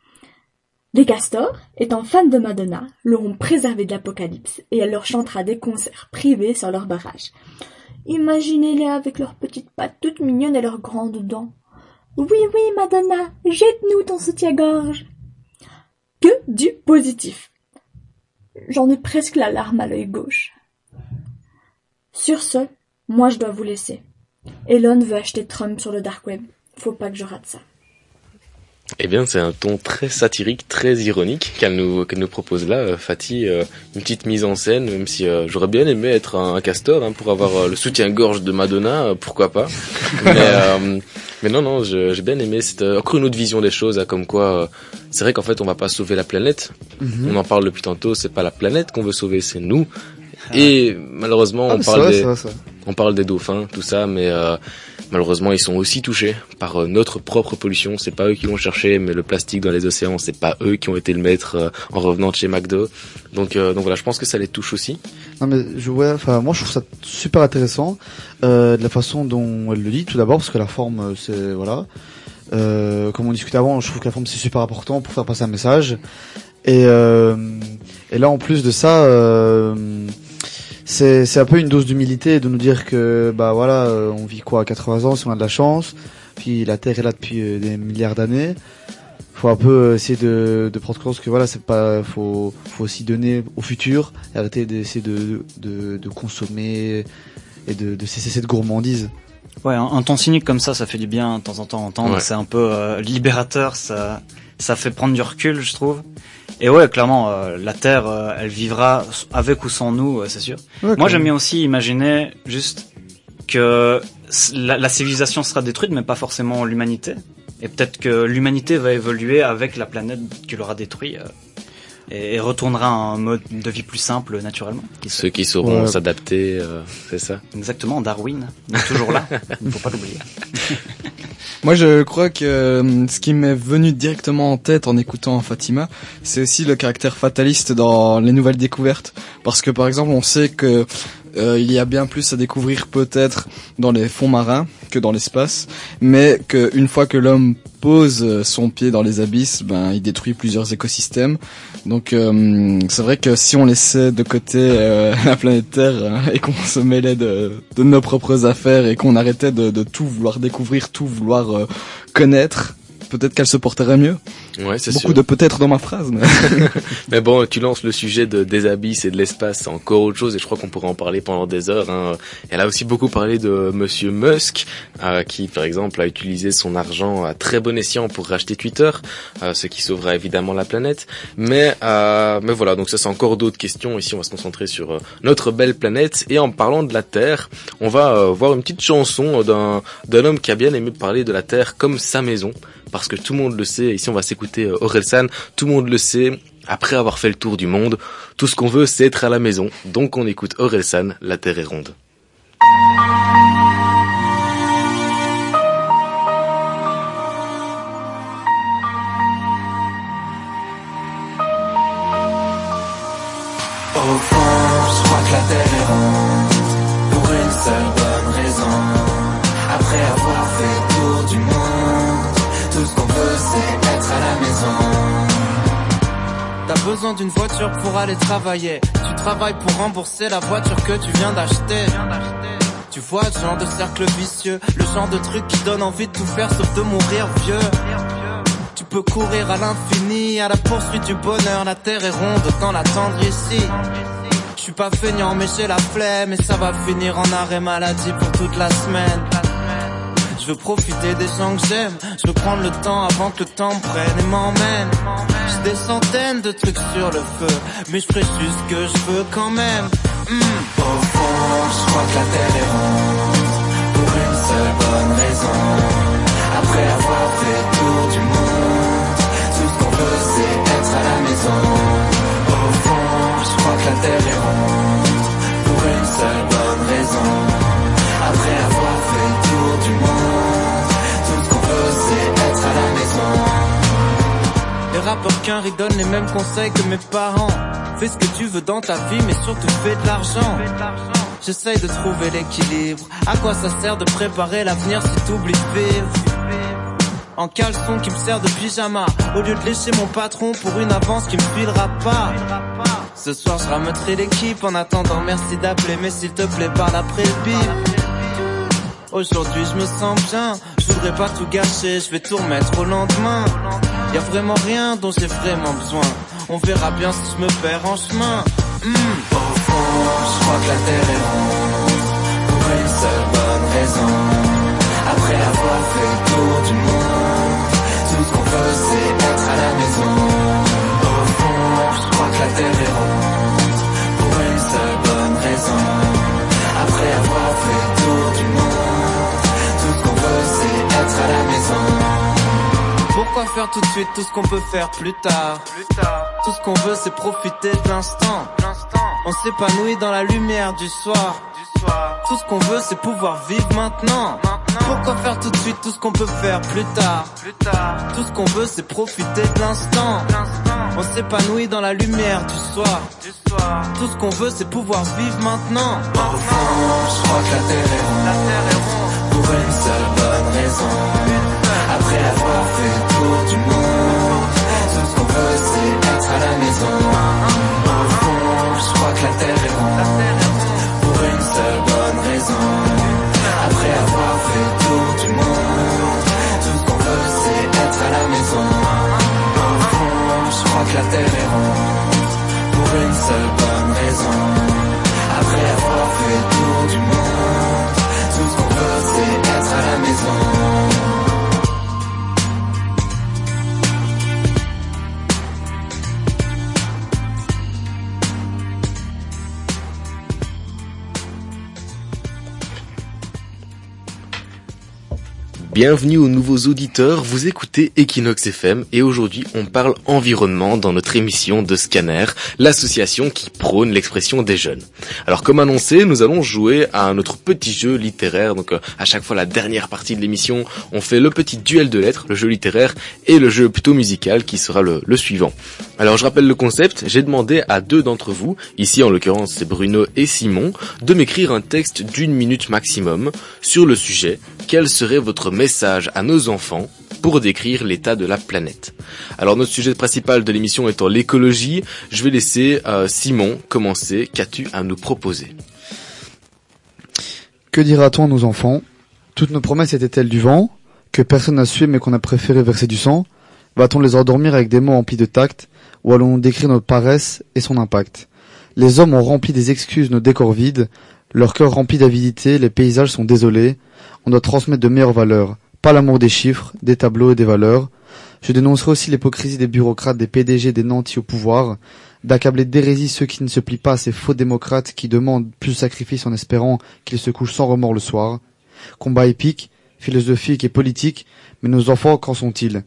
Les castors, étant fans de Madonna, l'auront préservé de l'apocalypse, et elle leur chantera des concerts privés sur leur barrage. Imaginez-les avec leurs petites pattes toutes mignonnes et leurs grandes dents. Oui, oui, Madonna, jette-nous ton soutien-gorge. Que du positif. J'en ai presque la larme à l'œil gauche. Sur ce, moi je dois vous laisser. Elon veut acheter Trump sur le dark web. Faut pas que je rate ça. Eh bien, c'est un ton très satirique, très ironique qu'elle nous, qu'elle nous propose là, euh, Fatih. euh, une petite mise en scène, même si euh, j'aurais bien aimé être un, un castor hein, pour avoir euh, le soutien-gorge de Madonna, pourquoi pas. mais, mais non, non, j'ai bien aimé. C'est encore une autre vision des choses, hein, comme quoi c'est vrai qu'en fait, on va pas sauver la planète. Mhm. On en parle depuis tantôt. C'est pas la planète qu'on veut sauver, c'est nous. Et malheureusement, Ah, on c'est parle des, on parle des dauphins, tout ça, mais malheureusement ils sont aussi touchés par euh, notre propre pollution. C'est pas eux qui l'ont cherché, mais le plastique dans les océans, c'est pas eux qui ont été le mettre euh, en revenant de chez McDo. Donc, euh, donc voilà, je pense que ça les touche aussi. Non mais je ouais, enfin moi je trouve ça super intéressant euh, de la façon dont elle le dit tout d'abord parce que la forme euh, c'est voilà euh, comme on discutait avant je trouve que la forme c'est super important pour faire passer un message et et là en plus de ça c'est c'est un peu une dose d'humilité de nous dire que bah voilà euh, on vit quoi à 80 ans si on a de la chance puis la terre est là depuis euh, des milliards d'années faut un peu euh, essayer de, de prendre conscience que voilà c'est pas faut faut aussi donner au futur et arrêter d'essayer de, de de consommer et de, de cesser cette gourmandise Ouais, un, un ton cynique comme ça, ça fait du bien de temps en temps à entendre. Ouais. C'est un peu euh, libérateur, ça, ça fait prendre du recul, je trouve. Et ouais, clairement, euh, la Terre, euh, elle vivra avec ou sans nous, euh, c'est sûr. Moi, j'aime bien aussi imaginer juste que la, la civilisation sera détruite, mais pas forcément l'humanité. Et peut-être que l'humanité va évoluer avec la planète qui l'aura détruit euh, et, et retournera à un mode de vie plus simple naturellement. Ceux qui sauront Ouais. s'adapter, euh, c'est ça. Exactement, Darwin, toujours là, il ne faut pas l'oublier. Moi, je crois que euh, ce qui m'est venu directement en tête en écoutant Fatima, c'est aussi le caractère fataliste dans les nouvelles découvertes. Parce que, par exemple, on sait que euh, il y a bien plus à découvrir peut-être dans les fonds marins que dans l'espace, mais qu'une fois que l'homme pose son pied dans les abysses, ben il détruit plusieurs écosystèmes. Donc euh, c'est vrai que si on laissait de côté euh, la planète Terre euh, et qu'on se mêlait de, de nos propres affaires et qu'on arrêtait de, de tout vouloir découvrir, tout vouloir connaître, peut-être qu'elle se porterait mieux. Ouais, c'est Beaucoup sûr. de peut-être dans ma phrase. Mais... Mais bon, tu lances le sujet de, des abysses et de l'espace, c'est encore autre chose et je crois qu'on pourrait en parler pendant des heures. Hein. Elle a aussi beaucoup parlé de Monsieur Musk, euh, qui par exemple a utilisé son argent à très bon escient pour racheter Twitter, euh, ce qui sauvera évidemment la planète. Mais euh, mais voilà, donc ça c'est encore d'autres questions. Ici, on va se concentrer sur notre belle planète et en parlant de la Terre, on va voir une petite chanson d'un d'un homme qui a bien aimé parler de la Terre comme sa maison, parce que tout le monde le sait. Ici, on va s'écouter euh, Orelsan. Tout le monde le sait. Après avoir fait le tour du monde, tout ce qu'on veut, c'est être à la maison. Donc on écoute Orelsan, La Terre est ronde. Besoin d'une voiture pour aller travailler. Tu travailles pour rembourser la voiture que tu viens d'acheter. Tu vois le genre de cercle vicieux, le genre de truc qui donne envie de tout faire sauf de mourir vieux. Tu peux courir à l'infini, à la poursuite du bonheur. La terre est ronde, autant l'attendre ici. Je suis pas feignant, mais j'ai la flemme et ça va finir en arrêt maladie pour toute la semaine. Je veux profiter des gens que j'aime. Je veux prendre le temps avant que le temps prenne et m'emmène. J'ai des centaines de trucs sur le feu, mais je ferai juste ce que je veux quand même. Hmm. Au fond, je crois que la terre est ronde Pour une seule bonne raison Après avoir fait le tour du monde Tout ce qu'on veut c'est être à la maison Au fond, je crois que la terre est ronde Pour une seule bonne raison Après à la maison. Les rappeurs qu'un riz donnent les mêmes conseils que mes parents. Fais ce que tu veux dans ta vie, mais surtout fais de l'argent. J'essaye de trouver l'équilibre. À quoi ça sert de préparer l'avenir si t'oublies de vivre? En caleçon qui me sert de pyjama. Au lieu de lécher mon patron pour une avance qui me filera pas. Ce soir je ramènerai l'équipe En attendant. Merci d'appeler Mais s'il te plaît parle après le bip Aujourd'hui je me sens bien, je voudrais pas tout gâcher, je vais tout remettre au lendemain. Y a vraiment rien dont j'ai vraiment besoin. On verra bien si je me perds en chemin. Hmm. Pourquoi faire tout de suite tout ce qu'on peut faire plus tard. Tout ce qu'on veut c'est profiter de l'instant. On s'épanouit dans la lumière du soir. Tout ce qu'on veut c'est pouvoir vivre maintenant. Pourquoi faire tout de suite tout ce qu'on peut faire plus tard? Tout ce qu'on veut c'est profiter de l'instant. On s'épanouit dans la lumière du soir. Tout ce qu'on veut c'est pouvoir vivre maintenant. Au fond, je crois que la terre est ronde. Pour une seule bonne raison Après avoir fait tour du monde Tout ce qu'on veut c'est être à la maison. Au fond, je crois que la terre est ronde. Pour une seule bonne raison. Après avoir fait tour du monde Tout ce qu'on veut c'est être à la maison. Au fond, je crois que la terre est ronde. Pour une seule bonne raison. Après avoir fait tour du monde Bienvenue aux nouveaux auditeurs, vous écoutez Equinox FM et aujourd'hui on parle environnement dans notre émission de Scanner, l'association qui prône l'expression des jeunes. Alors comme annoncé, nous allons jouer à notre petit jeu littéraire, donc euh, à chaque fois la dernière partie de l'émission, on fait le petit duel de lettres, le jeu littéraire et le jeu plutôt musical qui sera le, suivant. Alors je rappelle le concept, j'ai demandé à deux d'entre vous, ici en l'occurrence c'est Bruno et Simon, de m'écrire un texte d'une minute maximum sur le sujet quel serait votre message à nos enfants pour décrire l'état de la planète. Alors notre sujet principal de l'émission étant l'écologie, je vais laisser euh, Simon commencer. Qu'as-tu à nous proposer? Que dira-t-on à nos enfants? Toutes nos promesses étaient-elles du vent? Que personne n'a sué mais qu'on a préféré verser du sang? Va-t-on les endormir avec des mots remplis de tact? Ou allons décrire notre paresse et son impact? Les hommes ont rempli des excuses nos décors vides leur cœur rempli d'avidité, les paysages sont désolés. On doit transmettre de meilleures valeurs, pas l'amour des chiffres, des tableaux et des valeurs. Je dénoncerai aussi l'hypocrisie des bureaucrates, des PDG, des nantis au pouvoir, d'accabler d'hérésie ceux qui ne se plient pas à ces faux démocrates qui demandent plus de sacrifices en espérant qu'ils se couchent sans remords le soir. Combat épique, philosophique et politique, mais nos enfants, qu'en sont-ils?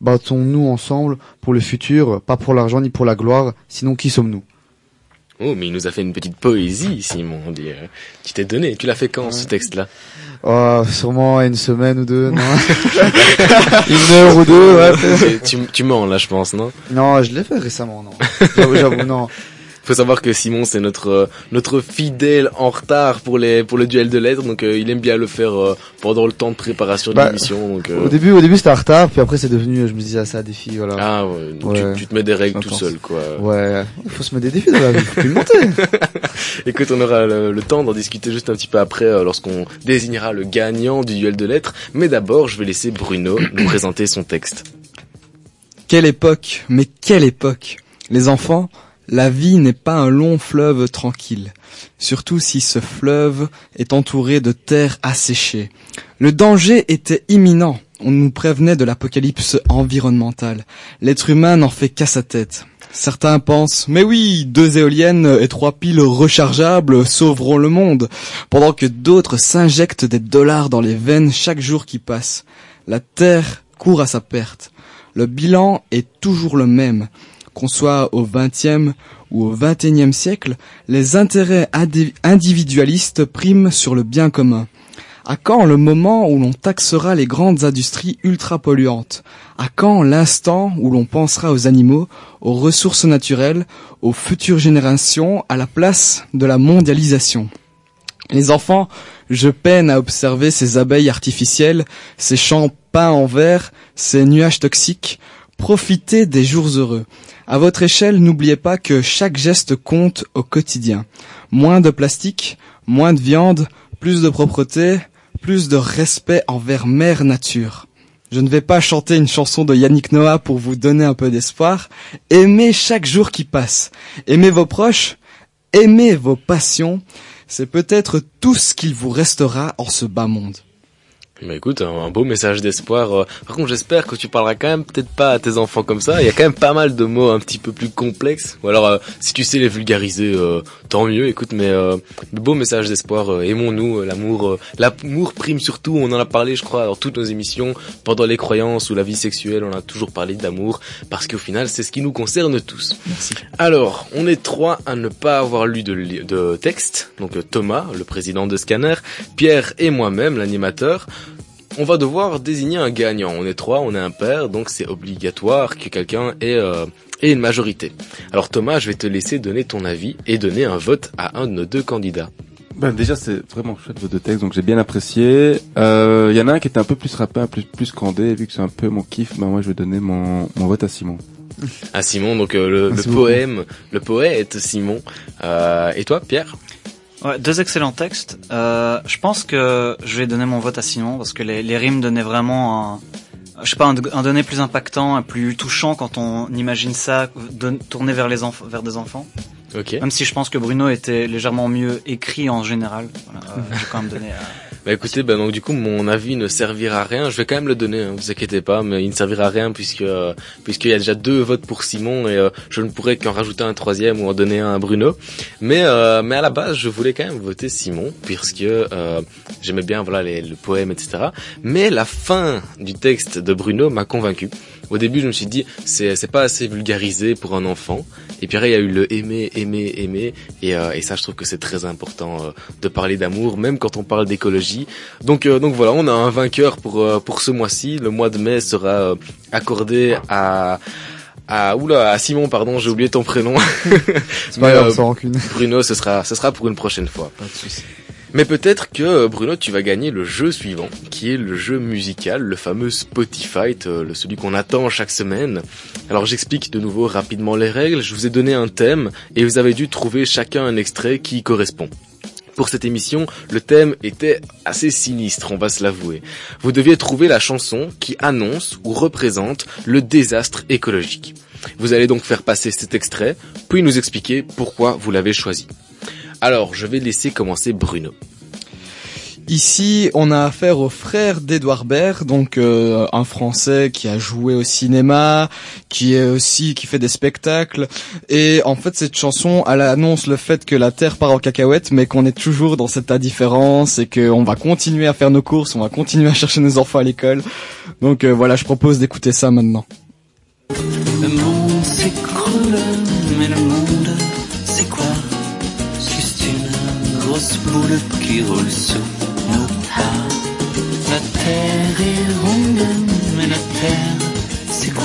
Battons-nous ensemble pour le futur, pas pour l'argent ni pour la gloire, sinon qui sommes-nous? Oh, mais il nous a fait une petite poésie, Simon. on dit, euh, Tu t'es donné. Tu l'as fait quand, ce texte-là Oh, sûrement une semaine ou deux, non Une heure ou deux, ouais. tu, tu mens, là, je pense, non? Non, je l'ai fait récemment, non. J'avoue, j'avoue, non. Faut savoir que Simon c'est notre euh, notre fidèle en retard pour les pour le duel de lettres donc euh, il aime bien le faire euh, pendant le temps de préparation de Bah, l'émission donc euh, Au début, au début c'était en retard, puis après c'est devenu, je me disais, ah, ça, défi, voilà. ah ouais, donc Tu, tu te mets des règles tout seul quoi Ouais, il faut se mettre des défis dans la vie, faut plus le monter. Écoute, on aura le, le temps d'en discuter juste un petit peu après euh, lorsqu'on désignera le gagnant du duel de lettres. Mais d'abord, je vais laisser Bruno nous présenter son texte. Quelle époque, mais quelle époque Les enfants, la vie n'est pas un long fleuve tranquille, surtout si ce fleuve est entouré de terres asséchées. Le danger était imminent, on nous prévenait de l'apocalypse environnementale. L'être humain n'en fait qu'à sa tête. Certains pensent, mais oui, deux éoliennes et trois piles rechargeables sauveront le monde, pendant que d'autres s'injectent des dollars dans les veines chaque jour qui passe. La Terre court à sa perte. Le bilan est toujours le même. Qu'on soit au XXe ou au XXIe siècle, les intérêts indi- individualistes priment sur le bien commun. À quand le moment où l'on taxera les grandes industries ultra-polluantes? À quand l'instant où l'on pensera aux animaux, aux ressources naturelles, aux futures générations, à la place de la mondialisation? Les enfants, je peine à observer ces abeilles artificielles, ces champs peints en vert, ces nuages toxiques. Profitez des jours heureux. À votre échelle, n'oubliez pas que chaque geste compte au quotidien. Moins de plastique, moins de viande, plus de propreté, plus de respect envers mère nature. Je ne vais pas chanter une chanson de Yannick Noah pour vous donner un peu d'espoir. Aimez chaque jour qui passe. Aimez vos proches. Aimez vos passions. C'est peut-être tout ce qu'il vous restera en ce bas monde. Bah écoute, un, beau message d'espoir. euh. Par contre, j'espère que tu parleras quand même peut-être pas à tes enfants comme ça. Il y a quand même pas mal de mots un petit peu plus complexes. Ou alors, euh, si tu sais les vulgariser, euh, tant mieux. Écoute, mais euh, beau message d'espoir. Aimons-nous, l'amour. l'amour prime surtout. On en a parlé, je crois, dans toutes nos émissions. Pendant les croyances ou la vie sexuelle, on a toujours parlé d'amour parce qu'au final, c'est ce qui nous concerne tous. Merci. Alors, on est trois à ne pas avoir lu de, texte. Donc Thomas, le président de Scanner, Pierre et moi-même, l'animateur. On va devoir désigner un gagnant. On est trois, on est un père, donc c'est obligatoire que quelqu'un ait, euh, ait une majorité. Alors Thomas, je vais te laisser donner ton avis et donner un vote à un de nos deux candidats. Ben déjà c'est vraiment chouette vos deux textes donc j'ai bien apprécié. Euh, Il y en a un qui était un peu plus rappé, plus plus scandé et vu que c'est un peu mon kiff, ben moi je vais donner mon mon vote à Simon. À Simon, donc euh, le, poème, le poète Simon. Euh, et toi, Pierre? Ouais, deux excellents textes. Euh, je pense que je vais donner mon vote à Simon parce que les, les rimes donnaient vraiment un, je sais pas, un, un donné plus impactant, un plus touchant quand on imagine ça tourné vers les enfants, vers des enfants. Ok. Même si je pense que Bruno était légèrement mieux écrit en général. Voilà, euh, j'ai quand même donné. à- Bah écoutez, bah donc du coup mon avis ne servira à rien. Je vais quand même le donner, hein, vous inquiétez pas, mais il ne servira à rien puisque euh, puisqu'il y a déjà deux votes pour Simon et euh, je ne pourrais qu'en rajouter un troisième ou en donner un à Bruno. Mais euh, mais à la base, je voulais quand même voter Simon puisque euh, j'aimais bien voilà le poème etc. Mais la fin du texte de Bruno m'a convaincu. Au début, je me suis dit c'est c'est pas assez vulgarisé pour un enfant. Et puis après, il y a eu le aimer, aimer, aimer. Et, euh, et ça, je trouve que c'est très important euh, de parler d'amour, même quand on parle d'écologie. Donc, euh, donc voilà, on a un vainqueur pour euh, pour ce mois-ci. Le mois de mai sera euh, accordé à à oula à Simon pardon j'ai oublié ton prénom C'est pas grave, sans rancune. Bruno ce sera ce sera pour une prochaine fois Pas de souci. Mais peut-être que euh, Bruno, tu vas gagner le jeu suivant, qui est le jeu musical, le fameux Spotify, euh, celui qu'on attend chaque semaine. Alors j'explique de nouveau rapidement les règles. Je vous ai donné un thème et vous avez dû trouver chacun un extrait qui y correspond. Pour cette émission, le thème était assez sinistre, on va se l'avouer. Vous deviez trouver la chanson qui annonce ou représente le désastre écologique. Vous allez donc faire passer cet extrait, puis nous expliquer pourquoi vous l'avez choisi. Alors, je vais laisser commencer Bruno. Ici, on a affaire au frère d'Edouard Baird, donc euh, un Français qui a joué au cinéma, qui est aussi qui fait des spectacles. Et en fait, cette chanson, elle annonce le fait que la Terre part en cacahuète, mais qu'on est toujours dans cette indifférence et qu'on va continuer à faire nos courses, on va continuer à chercher nos enfants à l'école. Donc euh, voilà, je propose d'écouter ça maintenant. Qui roule sous nos pas. La terre est ronde, mais la terre, c'est quoi?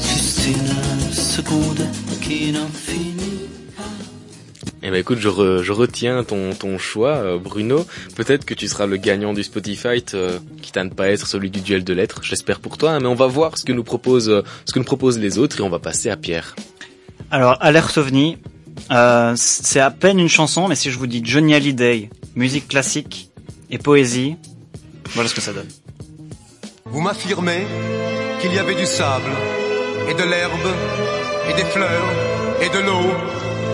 Juste une seconde qui n'en finit. Eh ben écoute, je, re- je retiens ton, ton choix, euh, Bruno. Peut-être que tu seras le gagnant du Spotify, euh, quitte à ne pas être celui du duel de lettres. J'espère pour toi, hein, mais on va voir ce que nous propose, euh, ce que nous proposent les autres et on va passer à Pierre. Alors, Alerte OVNI, euh, c'est à peine une chanson, mais si je vous dis Johnny Hallyday, musique classique et poésie, voilà ce que ça donne. Vous m'affirmez qu'il y avait du sable, et de l'herbe, et des fleurs, et de l'eau,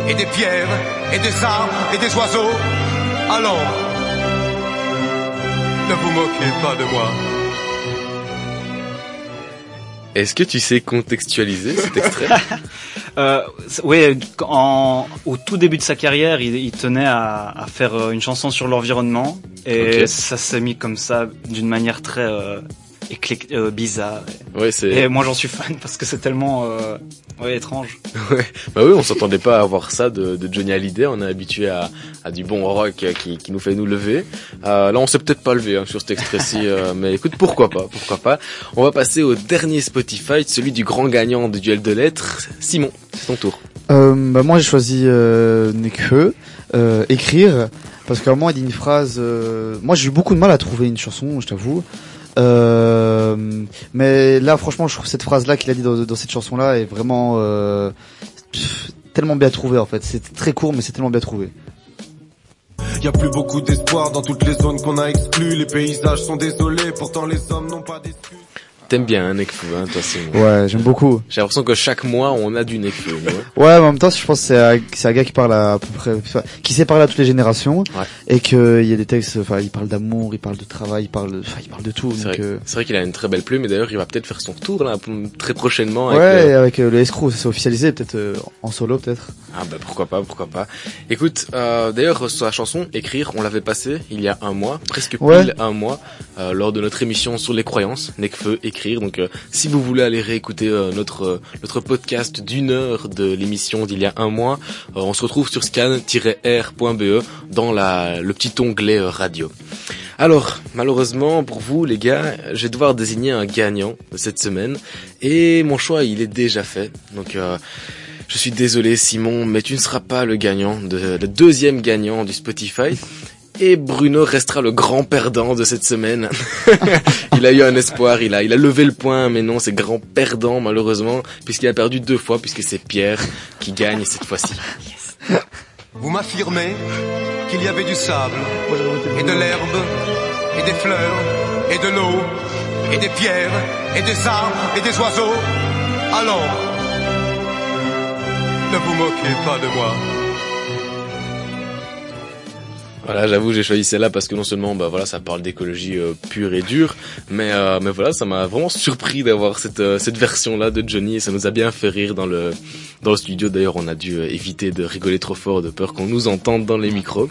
et des pierres, et des arbres, et des oiseaux. Alors, ne vous moquez pas de moi. Est-ce que tu sais contextualiser cet extrait? Euh, oui, en, au tout début de sa carrière, il, il tenait à, à faire euh, une chanson sur l'environnement. Et ça s'est mis comme ça d'une manière très euh, éclec- euh, bizarre. Ouais, c'est. Et moi j'en suis fan parce que c'est tellement euh, ouais, étrange. Ouais. Bah oui, on s'attendait pas à avoir ça de, de Johnny Hallyday. On est habitué à, à du bon rock qui, qui nous fait nous lever. Euh, là, on s'est peut-être pas levé hein, sur cet extrait-ci, euh, mais écoute, pourquoi pas, pourquoi pas. On va passer au dernier Spotify, celui du grand gagnant du duel de lettres, Simon. C'est ton tour. Euh, bah moi j'ai choisi euh, Nekfeu, euh, écrire, parce qu'à un moment il dit une phrase. euh, moi j'ai eu beaucoup de mal à trouver une chanson, je t'avoue. Euh, mais là franchement je trouve cette phrase là qu'il a dit dans, dans cette chanson là est vraiment euh, tellement bien trouvée en fait. C'est très court mais c'est tellement bien trouvé. Y a plus beaucoup d'espoir dans toutes les zones qu'on a exclues. Les paysages sont désolés, pourtant les hommes n'ont pas d'excuses. T'aimes bien hein, Nekfeu, hein, toi Simon. Ouais j'aime beaucoup. J'ai l'impression que chaque mois on a du Nekfeu. hein. Ouais, mais en même temps, je pense que c'est un, c'est un gars qui parle à, à peu près, enfin, qui sait parler à toutes les générations, et que il y a des textes, enfin, il parle d'amour, il parle de travail, il parle, de- enfin, il parle de tout. C'est donc, vrai, euh, c'est vrai qu'il a une très belle plume et d'ailleurs il va peut-être faire son retour là très prochainement. ouais, avec le- et avec euh, le escroc, c'est officialisé, peut-être euh, en solo, peut-être. Ah bah pourquoi pas, pourquoi pas. Écoute, euh, d'ailleurs sur la chanson Écrire, on l'avait passé il y a un mois, presque pile Ouais. un mois, euh, lors de notre émission sur les croyances, Necfeu Écrire. Donc euh, si vous voulez aller réécouter euh, notre euh, notre podcast d'une heure de l'émission d'il y a un mois, on se retrouve sur scan-r.be dans la le petit onglet radio. Alors, malheureusement pour vous les gars, je vais devoir désigner un gagnant de cette semaine et mon choix il est déjà fait. Donc je suis désolé Simon, mais tu ne seras pas le gagnant, de, le deuxième gagnant du Spotify. Et Bruno restera le grand perdant de cette semaine. il a eu un espoir, il a, levé le point, mais non, c'est grand perdant malheureusement, puisqu'il a perdu deux fois, puisque c'est Pierre qui gagne cette fois-ci. Vous m'affirmez qu'il y avait du sable, et de l'herbe, et des fleurs, et de l'eau, et des pierres, et des arbres, et des oiseaux. Alors, ne vous moquez pas de moi. Voilà, j'avoue, j'ai choisi celle-là parce que non seulement, bah voilà, ça parle d'écologie euh, pure et dure, mais euh, mais voilà, ça m'a vraiment surpris d'avoir cette euh, cette version-là de Johnny et ça nous a bien fait rire dans le dans le studio. D'ailleurs, on a dû euh, éviter de rigoler trop fort de peur qu'on nous entende dans les micros.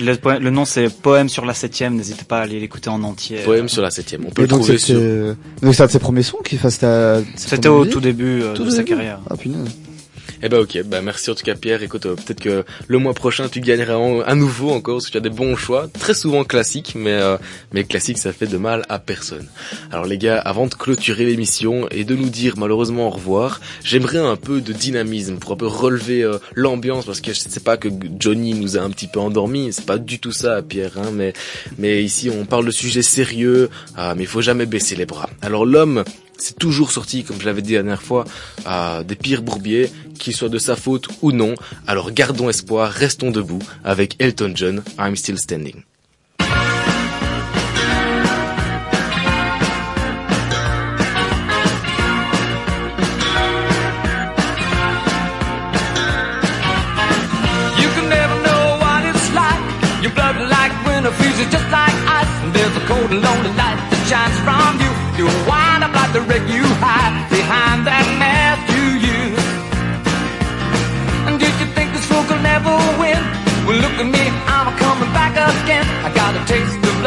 Le, poème- le nom c'est Poème sur la septième, n'hésitez pas à aller l'écouter en entier. Poème sur la septième. On peut Et le donc trouver sur. euh, donc c'est un de ses premiers sons qui, enfin, c'était, au tout début euh, Tout de sa carrière. Ah punaise. Eh ben ok, bah merci en tout cas Pierre. Écoute, euh, peut-être que le mois prochain tu gagneras en- à nouveau encore parce que tu as des bons choix, très souvent classiques, mais euh, mais classique ça fait de mal à personne. Alors les gars, avant de clôturer l'émission et de nous dire malheureusement au revoir, j'aimerais un peu de dynamisme pour un peu relever euh, l'ambiance parce que je sais pas que Johnny nous a un petit peu endormis, c'est pas du tout ça Pierre, hein, mais mais ici on parle de sujets sérieux, ah, mais il faut jamais baisser les bras. Alors l'homme c'est toujours sorti, comme je l'avais dit la dernière fois, des pires bourbiers, qu'il soit de sa faute ou non. Alors gardons espoir, restons debout avec Elton John, I'm Still Standing.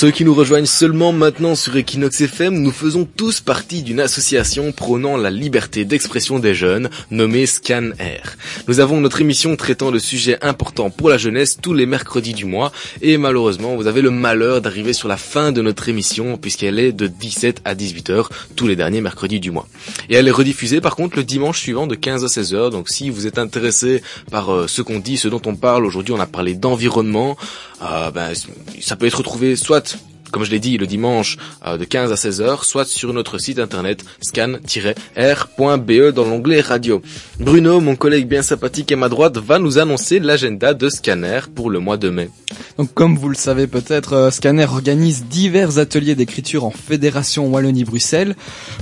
ceux qui nous rejoignent seulement maintenant sur Equinox FM, nous faisons tous partie d'une association prônant la liberté d'expression des jeunes, nommée Scan Air. Nous avons notre émission traitant de sujets importants pour la jeunesse tous les mercredis du mois, et malheureusement, vous avez le malheur d'arriver sur la fin de notre émission, puisqu'elle est de 17 à 18 heures tous les derniers mercredis du mois. Et elle est rediffusée par contre le dimanche suivant de 15 à 16 heures, donc si vous êtes intéressé par euh, ce qu'on dit, ce dont on parle, aujourd'hui on a parlé d'environnement, euh, ben, ça peut être retrouvé soit comme je l'ai dit, le dimanche euh, de 15 à 16 heures, soit sur notre site internet scan-r.be dans l'onglet radio. Bruno, mon collègue bien sympathique à ma droite, va nous annoncer l'agenda de Scanner pour le mois de mai. Donc comme vous le savez peut-être, euh, Scanner organise divers ateliers d'écriture en Fédération Wallonie-Bruxelles.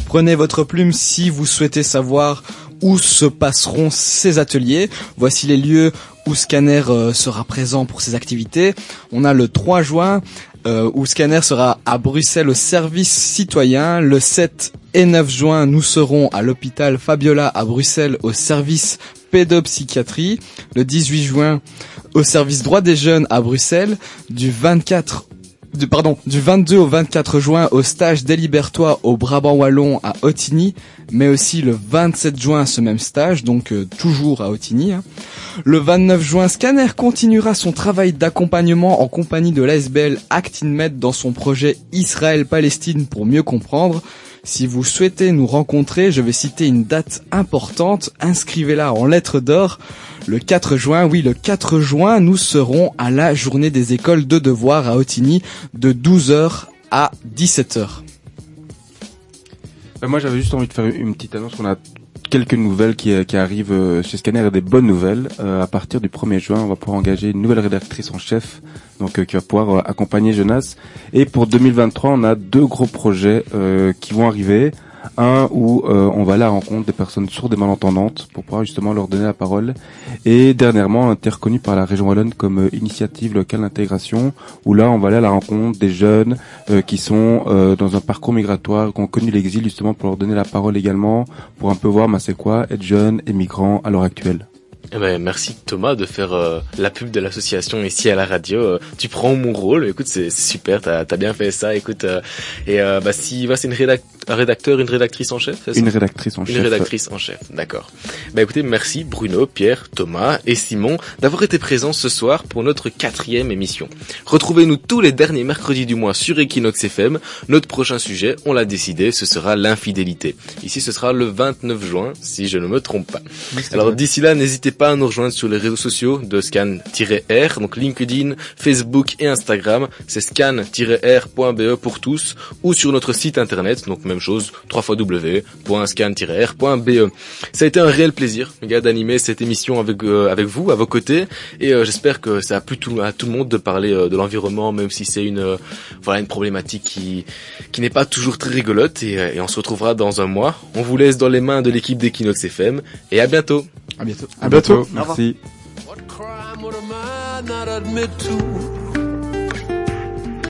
Prenez votre plume si vous souhaitez savoir où se passeront ces ateliers. Voici les lieux où Scanner euh, sera présent pour ces activités. On a le 3 juin euh, où Scanner sera à Bruxelles au service citoyen. Le 7 et 9 juin, nous serons à l'hôpital Fabiola à Bruxelles au service pédopsychiatrie. Le 18 juin, au service droit des jeunes à Bruxelles. Du 24 du, pardon, du 22 au 24 juin au stage délibératoire au Brabant Wallon à Ottigny, mais aussi le 27 juin ce même stage, donc euh, toujours à Ottigny. hein. Le 29 juin, Scanner continuera son travail d'accompagnement en compagnie de l'ASBL ActinMed dans son projet Israël-Palestine pour mieux comprendre. Si vous souhaitez nous rencontrer, je vais citer une date importante, inscrivez-la en lettres d'or. Le 4 juin, oui, le 4 juin, nous serons à la journée des écoles de devoirs à Ottigny de 12h à 17h. Euh, moi, j'avais juste envie de faire une petite annonce. On a quelques nouvelles qui, euh, qui arrivent euh, chez Scanner et des bonnes nouvelles. Euh, à partir du 1er juin, on va pouvoir engager une nouvelle rédactrice en chef, donc euh, qui va pouvoir accompagner Jonas. Et pour 2023, on a deux gros projets euh, qui vont arriver. Un où euh, on va à la rencontre des personnes sourdes et malentendantes pour pouvoir justement leur donner la parole. Et dernièrement, interconnu par la région wallonne comme euh, initiative locale d'intégration, où là on va aller à la rencontre des jeunes euh, qui sont euh, dans un parcours migratoire, qui ont connu l'exil justement pour leur donner la parole également, pour un peu voir bah, c'est quoi être jeune et migrant à l'heure actuelle. Eh ben, merci Thomas de faire euh, la pub de l'association ici à la radio. Euh, tu prends mon rôle. Écoute, c'est super. T'as as bien fait ça. Écoute, euh, et euh, bah si bah, c'est une rédac un rédacteur, une rédactrice en chef. Une rédactrice en Une chef. rédactrice en chef. D'accord. Bah écoutez, merci Bruno, Pierre, Thomas et Simon d'avoir été présents ce soir pour notre quatrième émission. Retrouvez-nous tous les derniers mercredis du mois sur Equinox FM. Notre prochain sujet, on l'a décidé, ce sera l'infidélité. Ici, ce sera le 29 juin, si je ne me trompe pas. Alors d'ici là, n'hésitez pas à nous rejoindre sur les réseaux sociaux de scan-r, donc LinkedIn, Facebook et Instagram. C'est scan-r.be pour tous ou sur notre site internet, donc même même chose, 3 www.scan-r.be. Ça a été un réel plaisir, les gars, d'animer cette émission avec euh, avec vous, à vos côtés, et euh, j'espère que ça a plu tout, à tout le monde de parler euh, de l'environnement, même si c'est une euh, voilà une problématique qui qui n'est pas toujours très rigolote, et, euh, et on se retrouvera dans un mois. On vous laisse dans les mains de l'équipe d'Equinox FM, et à bientôt. À bientôt. À bientôt. Merci. not admit to?